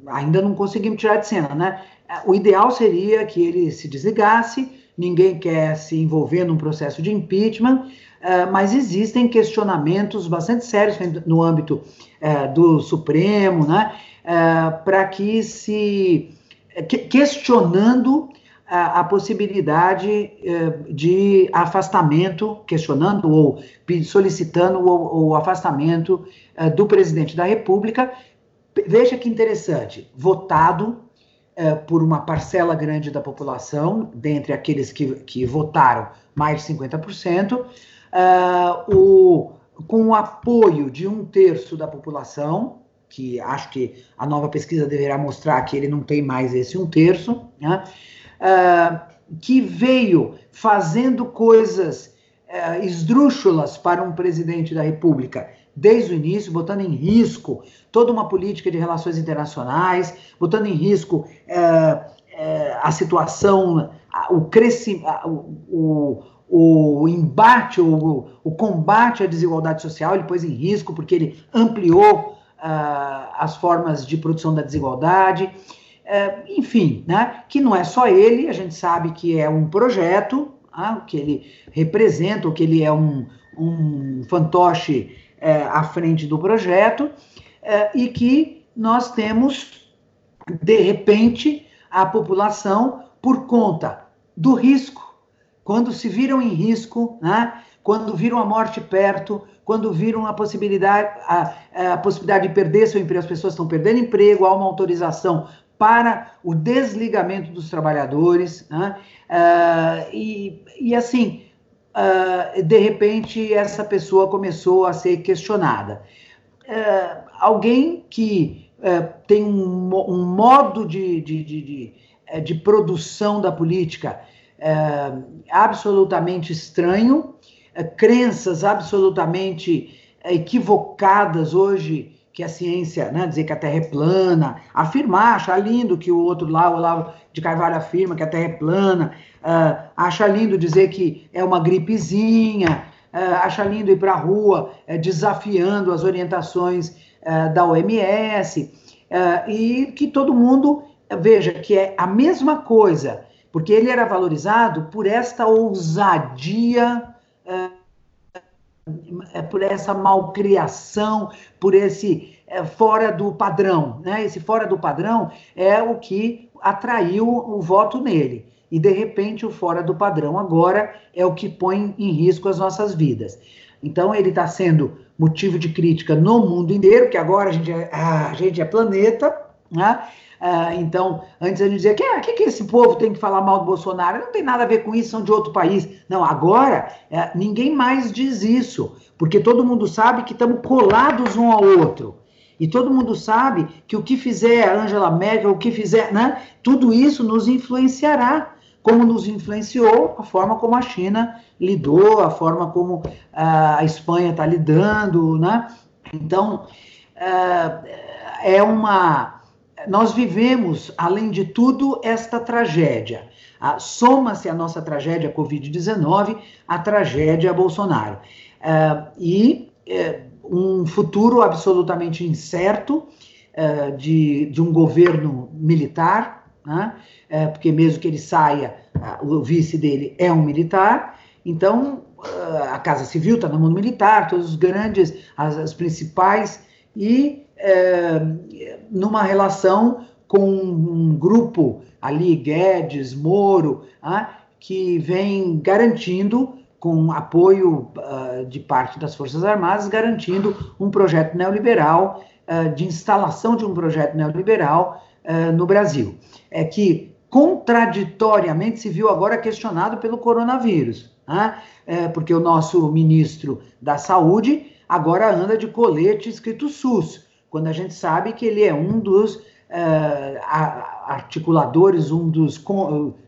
B: Ainda não conseguimos tirar de cena, né? O ideal seria que ele se desligasse, ninguém quer se envolver num processo de impeachment, mas existem questionamentos bastante sérios no âmbito do Supremo, né? É, para que se questionando a, possibilidade é, de afastamento, questionando ou solicitando o, afastamento do presidente da República. Veja que interessante, votado por uma parcela grande da população, dentre aqueles que, que votaram mais de 50%, uh, o, com o apoio de um terço da população, que acho que a nova pesquisa deverá mostrar que ele não tem mais esse um terço, né? uh, que veio fazendo coisas uh, esdrúxulas para um presidente da República desde o início, botando em risco toda uma política de relações internacionais, botando em risco uh, a situação, o crescimento, o, o, o embate, o, o combate à desigualdade social, ele pôs em risco porque ele ampliou as formas de produção da desigualdade, uh, enfim, né, que não é só ele, a gente sabe que é um projeto, uh, que ele representa, que ele é um, um fantoche uh, à frente do projeto, uh, e que nós temos de repente, a população, por conta do risco, quando se viram em risco, né, quando viram a morte perto, quando viram a possibilidade, a, a possibilidade de perder seu emprego, as pessoas estão perdendo emprego, há uma autorização para o desligamento dos trabalhadores, né? uh, e, e, assim, uh, de repente, essa pessoa começou a ser questionada. Uh, alguém que tem um, um modo de, de, de, de, de produção da política absolutamente estranho, crenças absolutamente equivocadas hoje que a ciência, né, dizer que a Terra é plana, afirmar, achar lindo que o outro lá, o Olavo de Carvalho afirma que a Terra é plana, uh, acha lindo dizer que é uma gripezinha, uh, acha lindo ir para a rua uh, desafiando as orientações da OMS, e que todo mundo veja que é a mesma coisa, porque ele era valorizado por esta ousadia por essa malcriação, por esse é, fora do padrão. Né? Esse fora do padrão é o que atraiu o voto nele. E, de repente, o fora do padrão agora é o que põe em risco as nossas vidas. Então, ele está sendo motivo de crítica no mundo inteiro, que agora a gente é, a gente é planeta, né? Ah, então, antes a gente dizia que, ah, que, que esse povo tem que falar mal do Bolsonaro? Não tem nada a ver com isso, são de outro país. Não, agora é, ninguém mais diz isso, porque todo mundo sabe que estamos colados um ao outro. E todo mundo sabe que o que fizer a Angela Merkel, o que fizer, né? Tudo isso nos influenciará, como nos influenciou a forma como a China lidou, a forma como uh, a Espanha está lidando, né? Então, uh, é uma nós vivemos, além de tudo, esta tragédia. Ah, Soma-se a nossa tragédia Covid-19 à tragédia Bolsonaro. Ah, e eh, um futuro absolutamente incerto eh, de, de um governo militar, né? Eh, porque mesmo que ele saia, ah, o vice dele é um militar. Então, a Casa Civil está na mão militar, todos os grandes, as, as principais, e é, numa relação com um grupo ali, Guedes, Moro, ah, que vem garantindo, com apoio uh, de parte das Forças Armadas, garantindo um projeto neoliberal, uh, de instalação de um projeto neoliberal uh, no Brasil. É que, contraditoriamente, se viu agora questionado pelo coronavírus, ah, é, porque o nosso ministro da Saúde agora anda de colete escrito SUS quando a gente sabe que ele é um dos uh, articuladores, um dos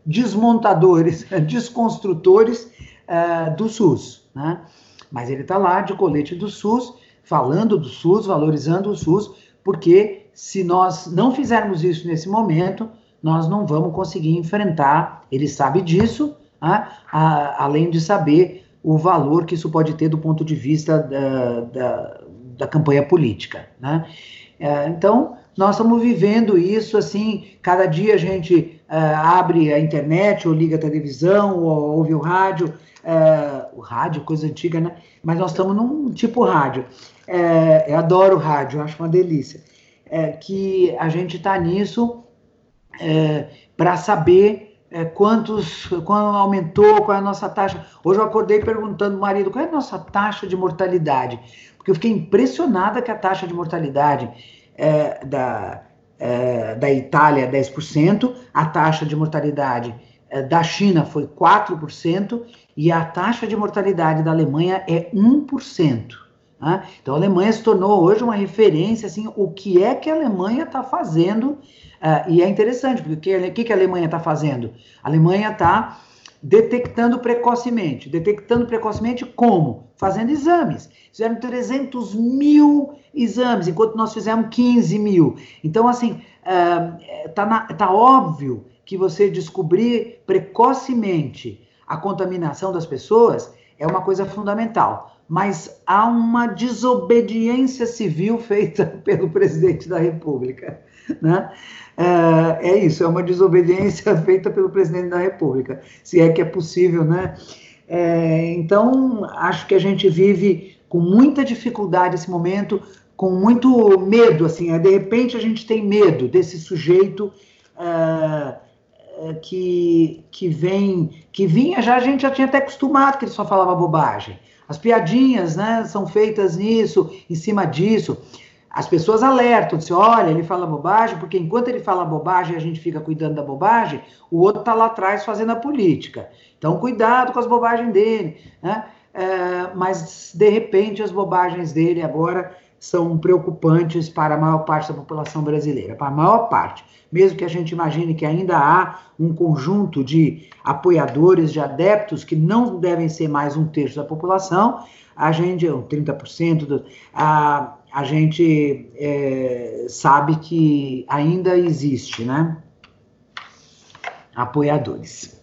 B: desmontadores, desconstrutores uh, do SUS. Né? Mas ele está lá de colete do SUS, falando do SUS, valorizando o SUS, porque se nós não fizermos isso nesse momento, nós não vamos conseguir enfrentar, ele sabe disso, né? além de saber o valor que isso pode ter do ponto de vista da, da da campanha política, né? É, então, nós estamos vivendo isso assim, cada dia a gente é, abre a internet, ou liga a televisão, ou ouve o rádio, é, o rádio, coisa antiga, né? Mas nós estamos num tipo rádio. É, eu adoro rádio, acho uma delícia. É, que a gente está nisso é, para saber quantos, quando aumentou, qual é a nossa taxa. Hoje eu acordei perguntando ao marido qual é a nossa taxa de mortalidade porque eu fiquei impressionada que a taxa de mortalidade é, da, é, da Itália é 10%, a taxa de mortalidade é, da China foi 4%, e a taxa de mortalidade da Alemanha é 1%. Né? Então a Alemanha se tornou hoje uma referência, assim, o que é que a Alemanha está fazendo, uh, e é interessante, porque o que, que a Alemanha está fazendo? A Alemanha está detectando precocemente. Detectando precocemente como? Fazendo exames. Fizeram 300 mil exames, enquanto nós fizemos 15 mil. Então, assim, está tá óbvio que você descobrir precocemente a contaminação das pessoas é uma coisa fundamental. Mas há uma desobediência civil feita pelo presidente da República. Né? É isso, é uma desobediência feita pelo presidente da República, se é que é possível, né? É, então, acho que a gente vive com muita dificuldade esse momento, com muito medo, assim, é, de repente a gente tem medo desse sujeito uh, que, que vem, que vinha já, a gente já tinha até acostumado que ele só falava bobagem. As piadinhas, né, são feitas nisso, em cima disso. As pessoas alertam, dizem, olha, ele fala bobagem, porque enquanto ele fala bobagem e a gente fica cuidando da bobagem, o outro está lá atrás fazendo a política. Então, cuidado com as bobagens dele. Né? É, mas, de repente, as bobagens dele agora são preocupantes para a maior parte da população brasileira, para a maior parte. Mesmo que a gente imagine que ainda há um conjunto de apoiadores, de adeptos, que não devem ser mais um terço da população, a gente, 30%, do, a, a gente é, sabe que ainda existe, né? Apoiadores.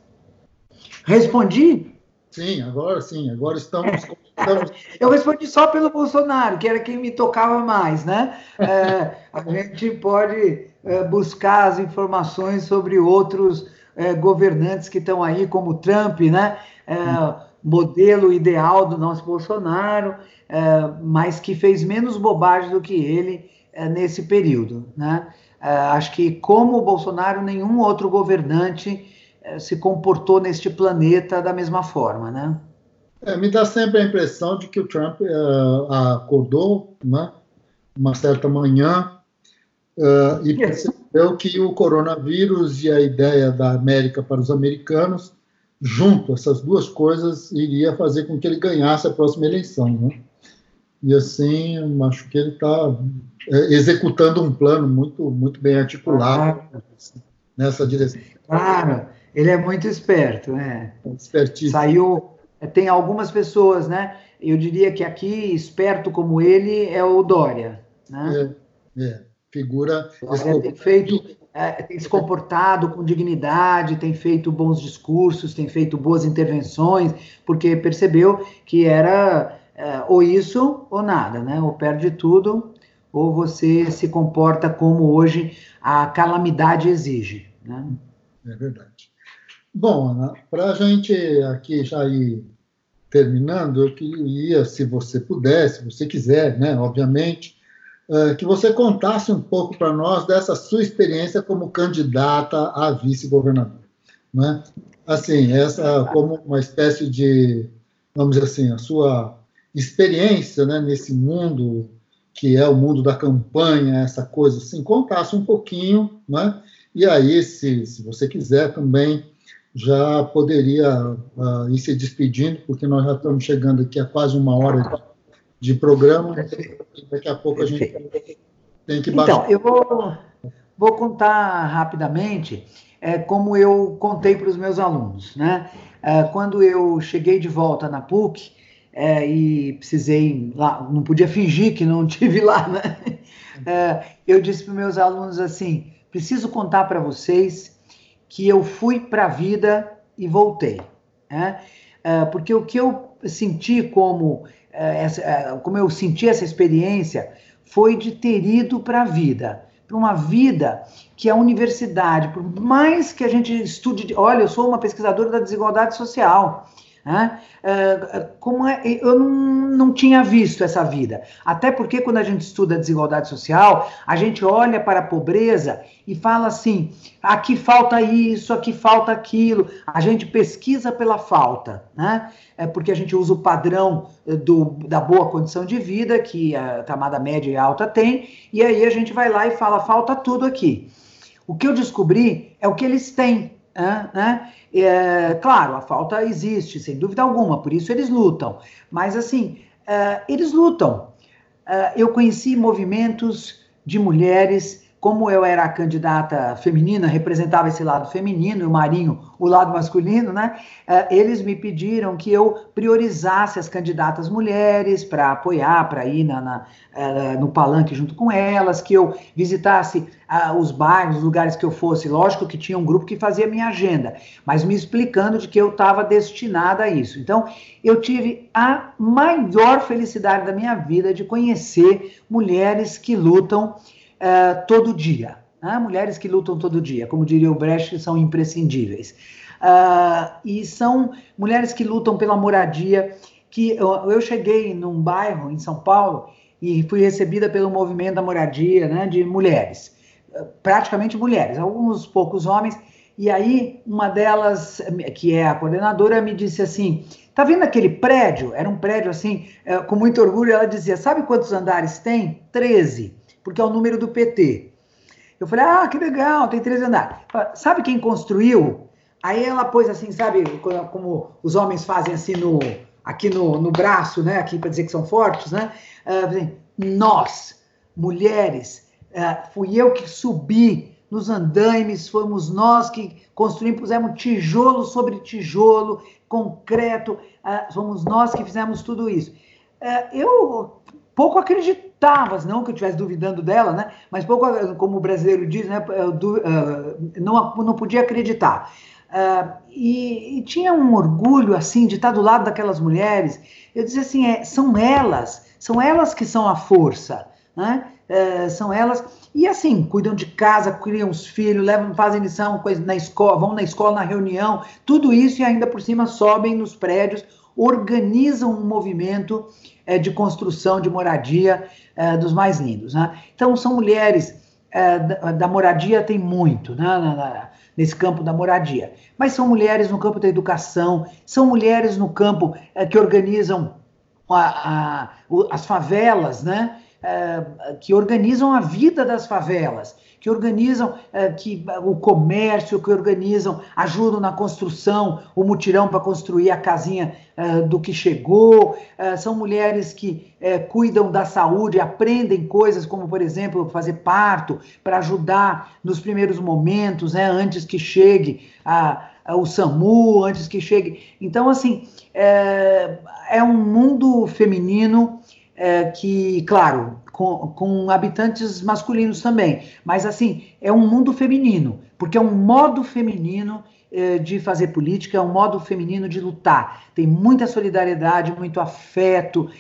B: Respondi?
A: Sim, agora sim, agora estamos.
B: estamos... Eu respondi só pelo Bolsonaro, que era quem me tocava mais, né? É, a gente pode é, buscar as informações sobre outros é, governantes que estão aí, como Trump, né? É, modelo ideal do nosso Bolsonaro, é, mas que fez menos bobagem do que ele é, nesse período. Né? É, acho que, como o Bolsonaro, nenhum outro governante se comportou neste planeta da mesma forma. Né?
A: É, me dá sempre a impressão de que o Trump uh, acordou né, uma certa manhã uh, e percebeu que o coronavírus e a ideia da América para os americanos junto, essas duas coisas iria fazer com que ele ganhasse a próxima eleição. Né? E assim, acho que ele está é, executando um plano muito, muito bem articulado ah, nessa direção.
B: Claro, ele é muito esperto, né? Espertíssimo. Saiu, é, tem algumas pessoas, né? Eu diria que aqui, esperto como ele, é o Dória. Né?
A: É, é. figura.
B: Dória tem feito é, tem se comportado com dignidade, tem feito bons discursos, tem feito boas intervenções, porque percebeu que era é, ou isso ou nada, né? Ou perde tudo, ou você se comporta como hoje a calamidade exige. Né?
A: É verdade. Bom, Ana, para a gente aqui já ir terminando, eu queria, se você puder, se você quiser, né, obviamente, que você contasse um pouco para nós dessa sua experiência como candidata a vice-governador. Né? Assim, essa como uma espécie de, vamos dizer assim, a sua experiência né, nesse mundo que é o mundo da campanha, essa coisa assim, contasse um pouquinho, né? E aí, se, se você quiser também, já poderia uh, ir se despedindo, porque nós já estamos chegando aqui a quase uma hora de programa. Daqui a pouco a gente tem que
B: baixar. Então, eu vou, vou contar rapidamente é, como eu contei para os meus alunos. Né? É, quando eu cheguei de volta na PUC é, e precisei lá, não podia fingir que não tive lá, né? É, eu disse para os meus alunos assim: preciso contar para vocês que eu fui para a vida e voltei. Né? É, porque o que eu senti como é, essa, é, como eu senti essa experiência foi de ter ido para a vida, para uma vida que a universidade, por mais que a gente estude, olha, eu sou uma pesquisadora da desigualdade social, né? Uh, como é, eu não, não tinha visto essa vida. Até porque quando a gente estuda desigualdade social, a gente olha para a pobreza e fala assim: aqui falta isso, aqui falta aquilo. A gente pesquisa pela falta, né? É porque a gente usa o padrão do, da boa condição de vida que a camada média e alta tem, e aí a gente vai lá e fala: falta tudo aqui. O que eu descobri é o que eles têm. Né? É, claro, a falta existe, sem dúvida alguma, por isso eles lutam. Mas, assim, é, eles lutam. É, eu conheci movimentos de mulheres como eu era a candidata feminina, representava esse lado feminino, e o Marinho o lado masculino, né? Uh, eles me pediram que eu priorizasse as candidatas mulheres para apoiar, para ir na, na uh, no palanque junto com elas, que eu visitasse os bairros, os lugares que eu fosse. Lógico que tinha um grupo que fazia minha agenda, mas me explicando de que eu estava destinada a isso. Então, eu tive a maior felicidade da minha vida de conhecer mulheres que lutam uh, todo dia. Né? Mulheres que lutam todo dia, como diria o Brecht, são imprescindíveis. Uh, e são mulheres que lutam pela moradia. Que eu, eu cheguei num bairro em São Paulo e fui recebida pelo movimento da moradia, né, de mulheres, praticamente mulheres, alguns poucos homens. E aí uma delas, que é a coordenadora, me disse assim: "Tá vendo aquele prédio? Era um prédio assim, com muito orgulho. Ela dizia: sabe quantos andares tem? 13, porque é o número do PT. Eu falei: ah, que legal, tem 13 andares. Sabe quem construiu? Aí ela pôs assim, sabe, como os homens fazem assim no aqui no, no braço, né? Aqui para dizer que são fortes, né? Uh, nós, mulheres, uh, fui eu que subi nos andaimes, fomos nós que construímos, pusemos tijolo sobre tijolo, concreto, uh, fomos nós que fizemos tudo isso. eu pouco acreditava, não que eu estivesse duvidando dela, né? Mas pouco, como o brasileiro diz, né? não, não podia acreditar. Uh, e, e, tinha um orgulho assim de estar do lado daquelas mulheres. Eu dizia assim, é, são elas, são elas que são a força, né? Uh, são elas e assim cuidam de casa, criam os filhos, levam, fazem lição na escola, vão na escola na reunião, tudo isso e ainda por cima sobem nos prédios, organizam um movimento uh, de construção de moradia eh, dos mais lindos. Né? Então são mulheres da, da, moradia tem muito, né? Na, na, nesse campo da moradia. Mas são mulheres no campo da educação, são mulheres no campo é, que organizam a, a, as favelas, né? É, que organizam a vida das favelas, que organizam é, que, o comércio, que organizam, ajudam na construção, o mutirão para construir a casinha é, do que chegou. É, são mulheres que cuidam da saúde, aprendem coisas como, por exemplo, fazer parto, para ajudar nos primeiros momentos, né, antes que chegue a, a, o SAMU, antes que chegue. Então, assim, é, é um mundo feminino é, que, claro, com, com, habitantes masculinos também, mas assim, é um mundo feminino, porque é um modo feminino é, de fazer política, é um modo feminino de lutar. Tem muita solidariedade, muito afeto,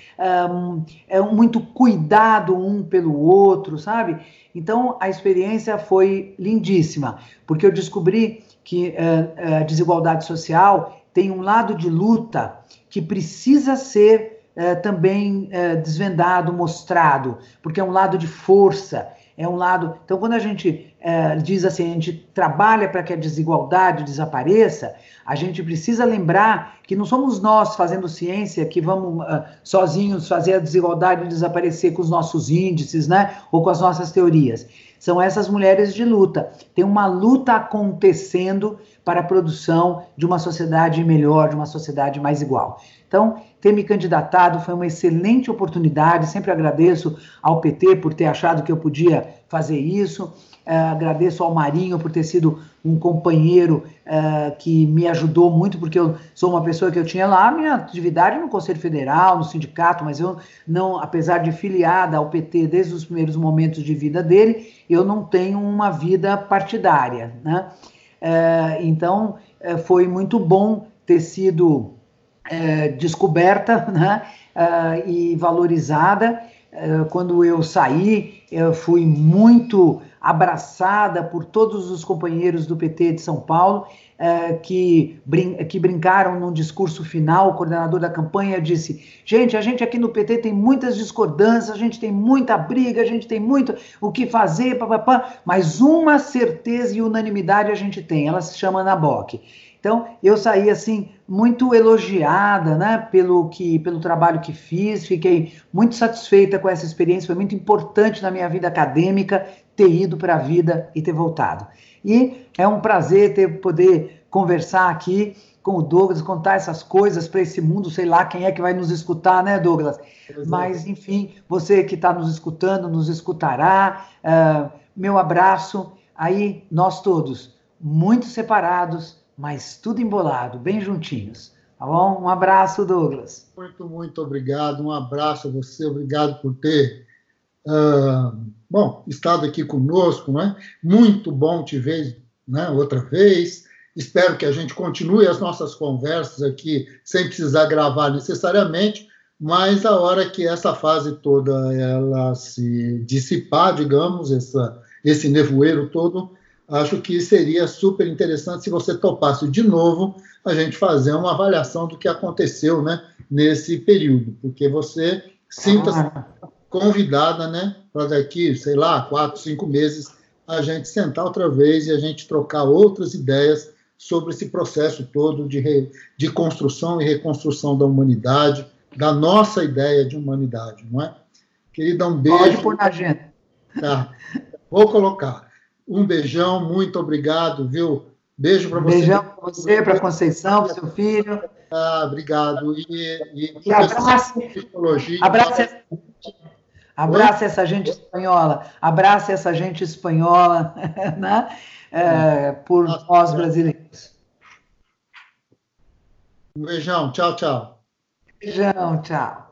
B: um, é muito cuidado um pelo outro, sabe? Então a experiência foi lindíssima, porque eu descobri que uh, a desigualdade social tem um lado de luta que precisa ser é, também é, desvendado, mostrado, porque é um lado de força, é um lado. Então, quando a gente é, diz assim, a gente trabalha para que a desigualdade desapareça, a gente precisa lembrar que não somos nós fazendo ciência que vamos uh, sozinhos fazer a desigualdade desaparecer com os nossos índices, né, ou com as nossas teorias. São essas mulheres de luta. Tem uma luta acontecendo para a produção de uma sociedade melhor, de uma sociedade mais igual. Então, ter me candidatado foi uma excelente oportunidade. Sempre agradeço ao PT por ter achado que eu podia fazer isso. Uh, agradeço ao Marinho por ter sido um companheiro uh, que me ajudou muito, porque eu sou uma pessoa que eu tinha lá minha atividade no Conselho Federal, no sindicato, mas eu não, apesar de filiada ao PT desde os primeiros momentos de vida dele, eu não tenho uma vida partidária. Né? Uh, então, foi muito bom ter sido descoberta né, e valorizada. Quando eu saí, eu fui muito abraçada por todos os companheiros do PT de São Paulo, uh, que, brin que brincaram num discurso final. O coordenador da campanha disse: Gente, a gente aqui no PT tem muitas discordâncias, a gente tem muita briga, a gente tem muito o que fazer, papapá, mas uma certeza e unanimidade a gente tem, ela se chama Naboc. Então, eu saí assim muito elogiada, né, pelo que pelo trabalho que fiz, fiquei muito satisfeita com essa experiência, foi muito importante na minha vida acadêmica ter ido para a vida e ter voltado. E é um prazer ter poder conversar aqui com o Douglas, contar essas coisas para esse mundo, sei lá quem é que vai nos escutar, né, Douglas? É. Mas, enfim, você que está nos escutando, nos escutará. Uh, meu abraço. Aí, nós todos, muito separados, mas tudo embolado, bem juntinhos. Tá bom? Um abraço, Douglas.
A: Muito, muito obrigado. Um abraço a você. Obrigado por ter, uh, bom, estado aqui conosco, né? Muito bom te ver, né? Outra vez. Espero que a gente continue as nossas conversas aqui sem precisar gravar necessariamente, mas a hora que essa fase toda ela se dissipar, digamos, essa, esse nevoeiro todo, acho que seria super interessante se você topasse de novo a gente fazer uma avaliação do que aconteceu né, nesse período, porque você sinta ah. convidada, né, para daqui, sei lá, quatro, cinco meses, a gente sentar outra vez e a gente trocar outras ideias sobre esse processo todo de, re, de construção e reconstrução da humanidade, da nossa ideia de humanidade, não é? Querida, um beijo.
B: Pode pôr na agenda.
A: Tá. Vou colocar. Um beijão, muito obrigado, viu? Beijo para você.
B: Beijão para você, para Conceição, para seu filho.
A: Ah, obrigado. E,
B: e, e abraço. Abraço. Abraça essa gente espanhola, abraça essa gente espanhola, né? É, por nós brasileiros.
A: Um beijão, tchau, tchau.
B: Beijão, tchau.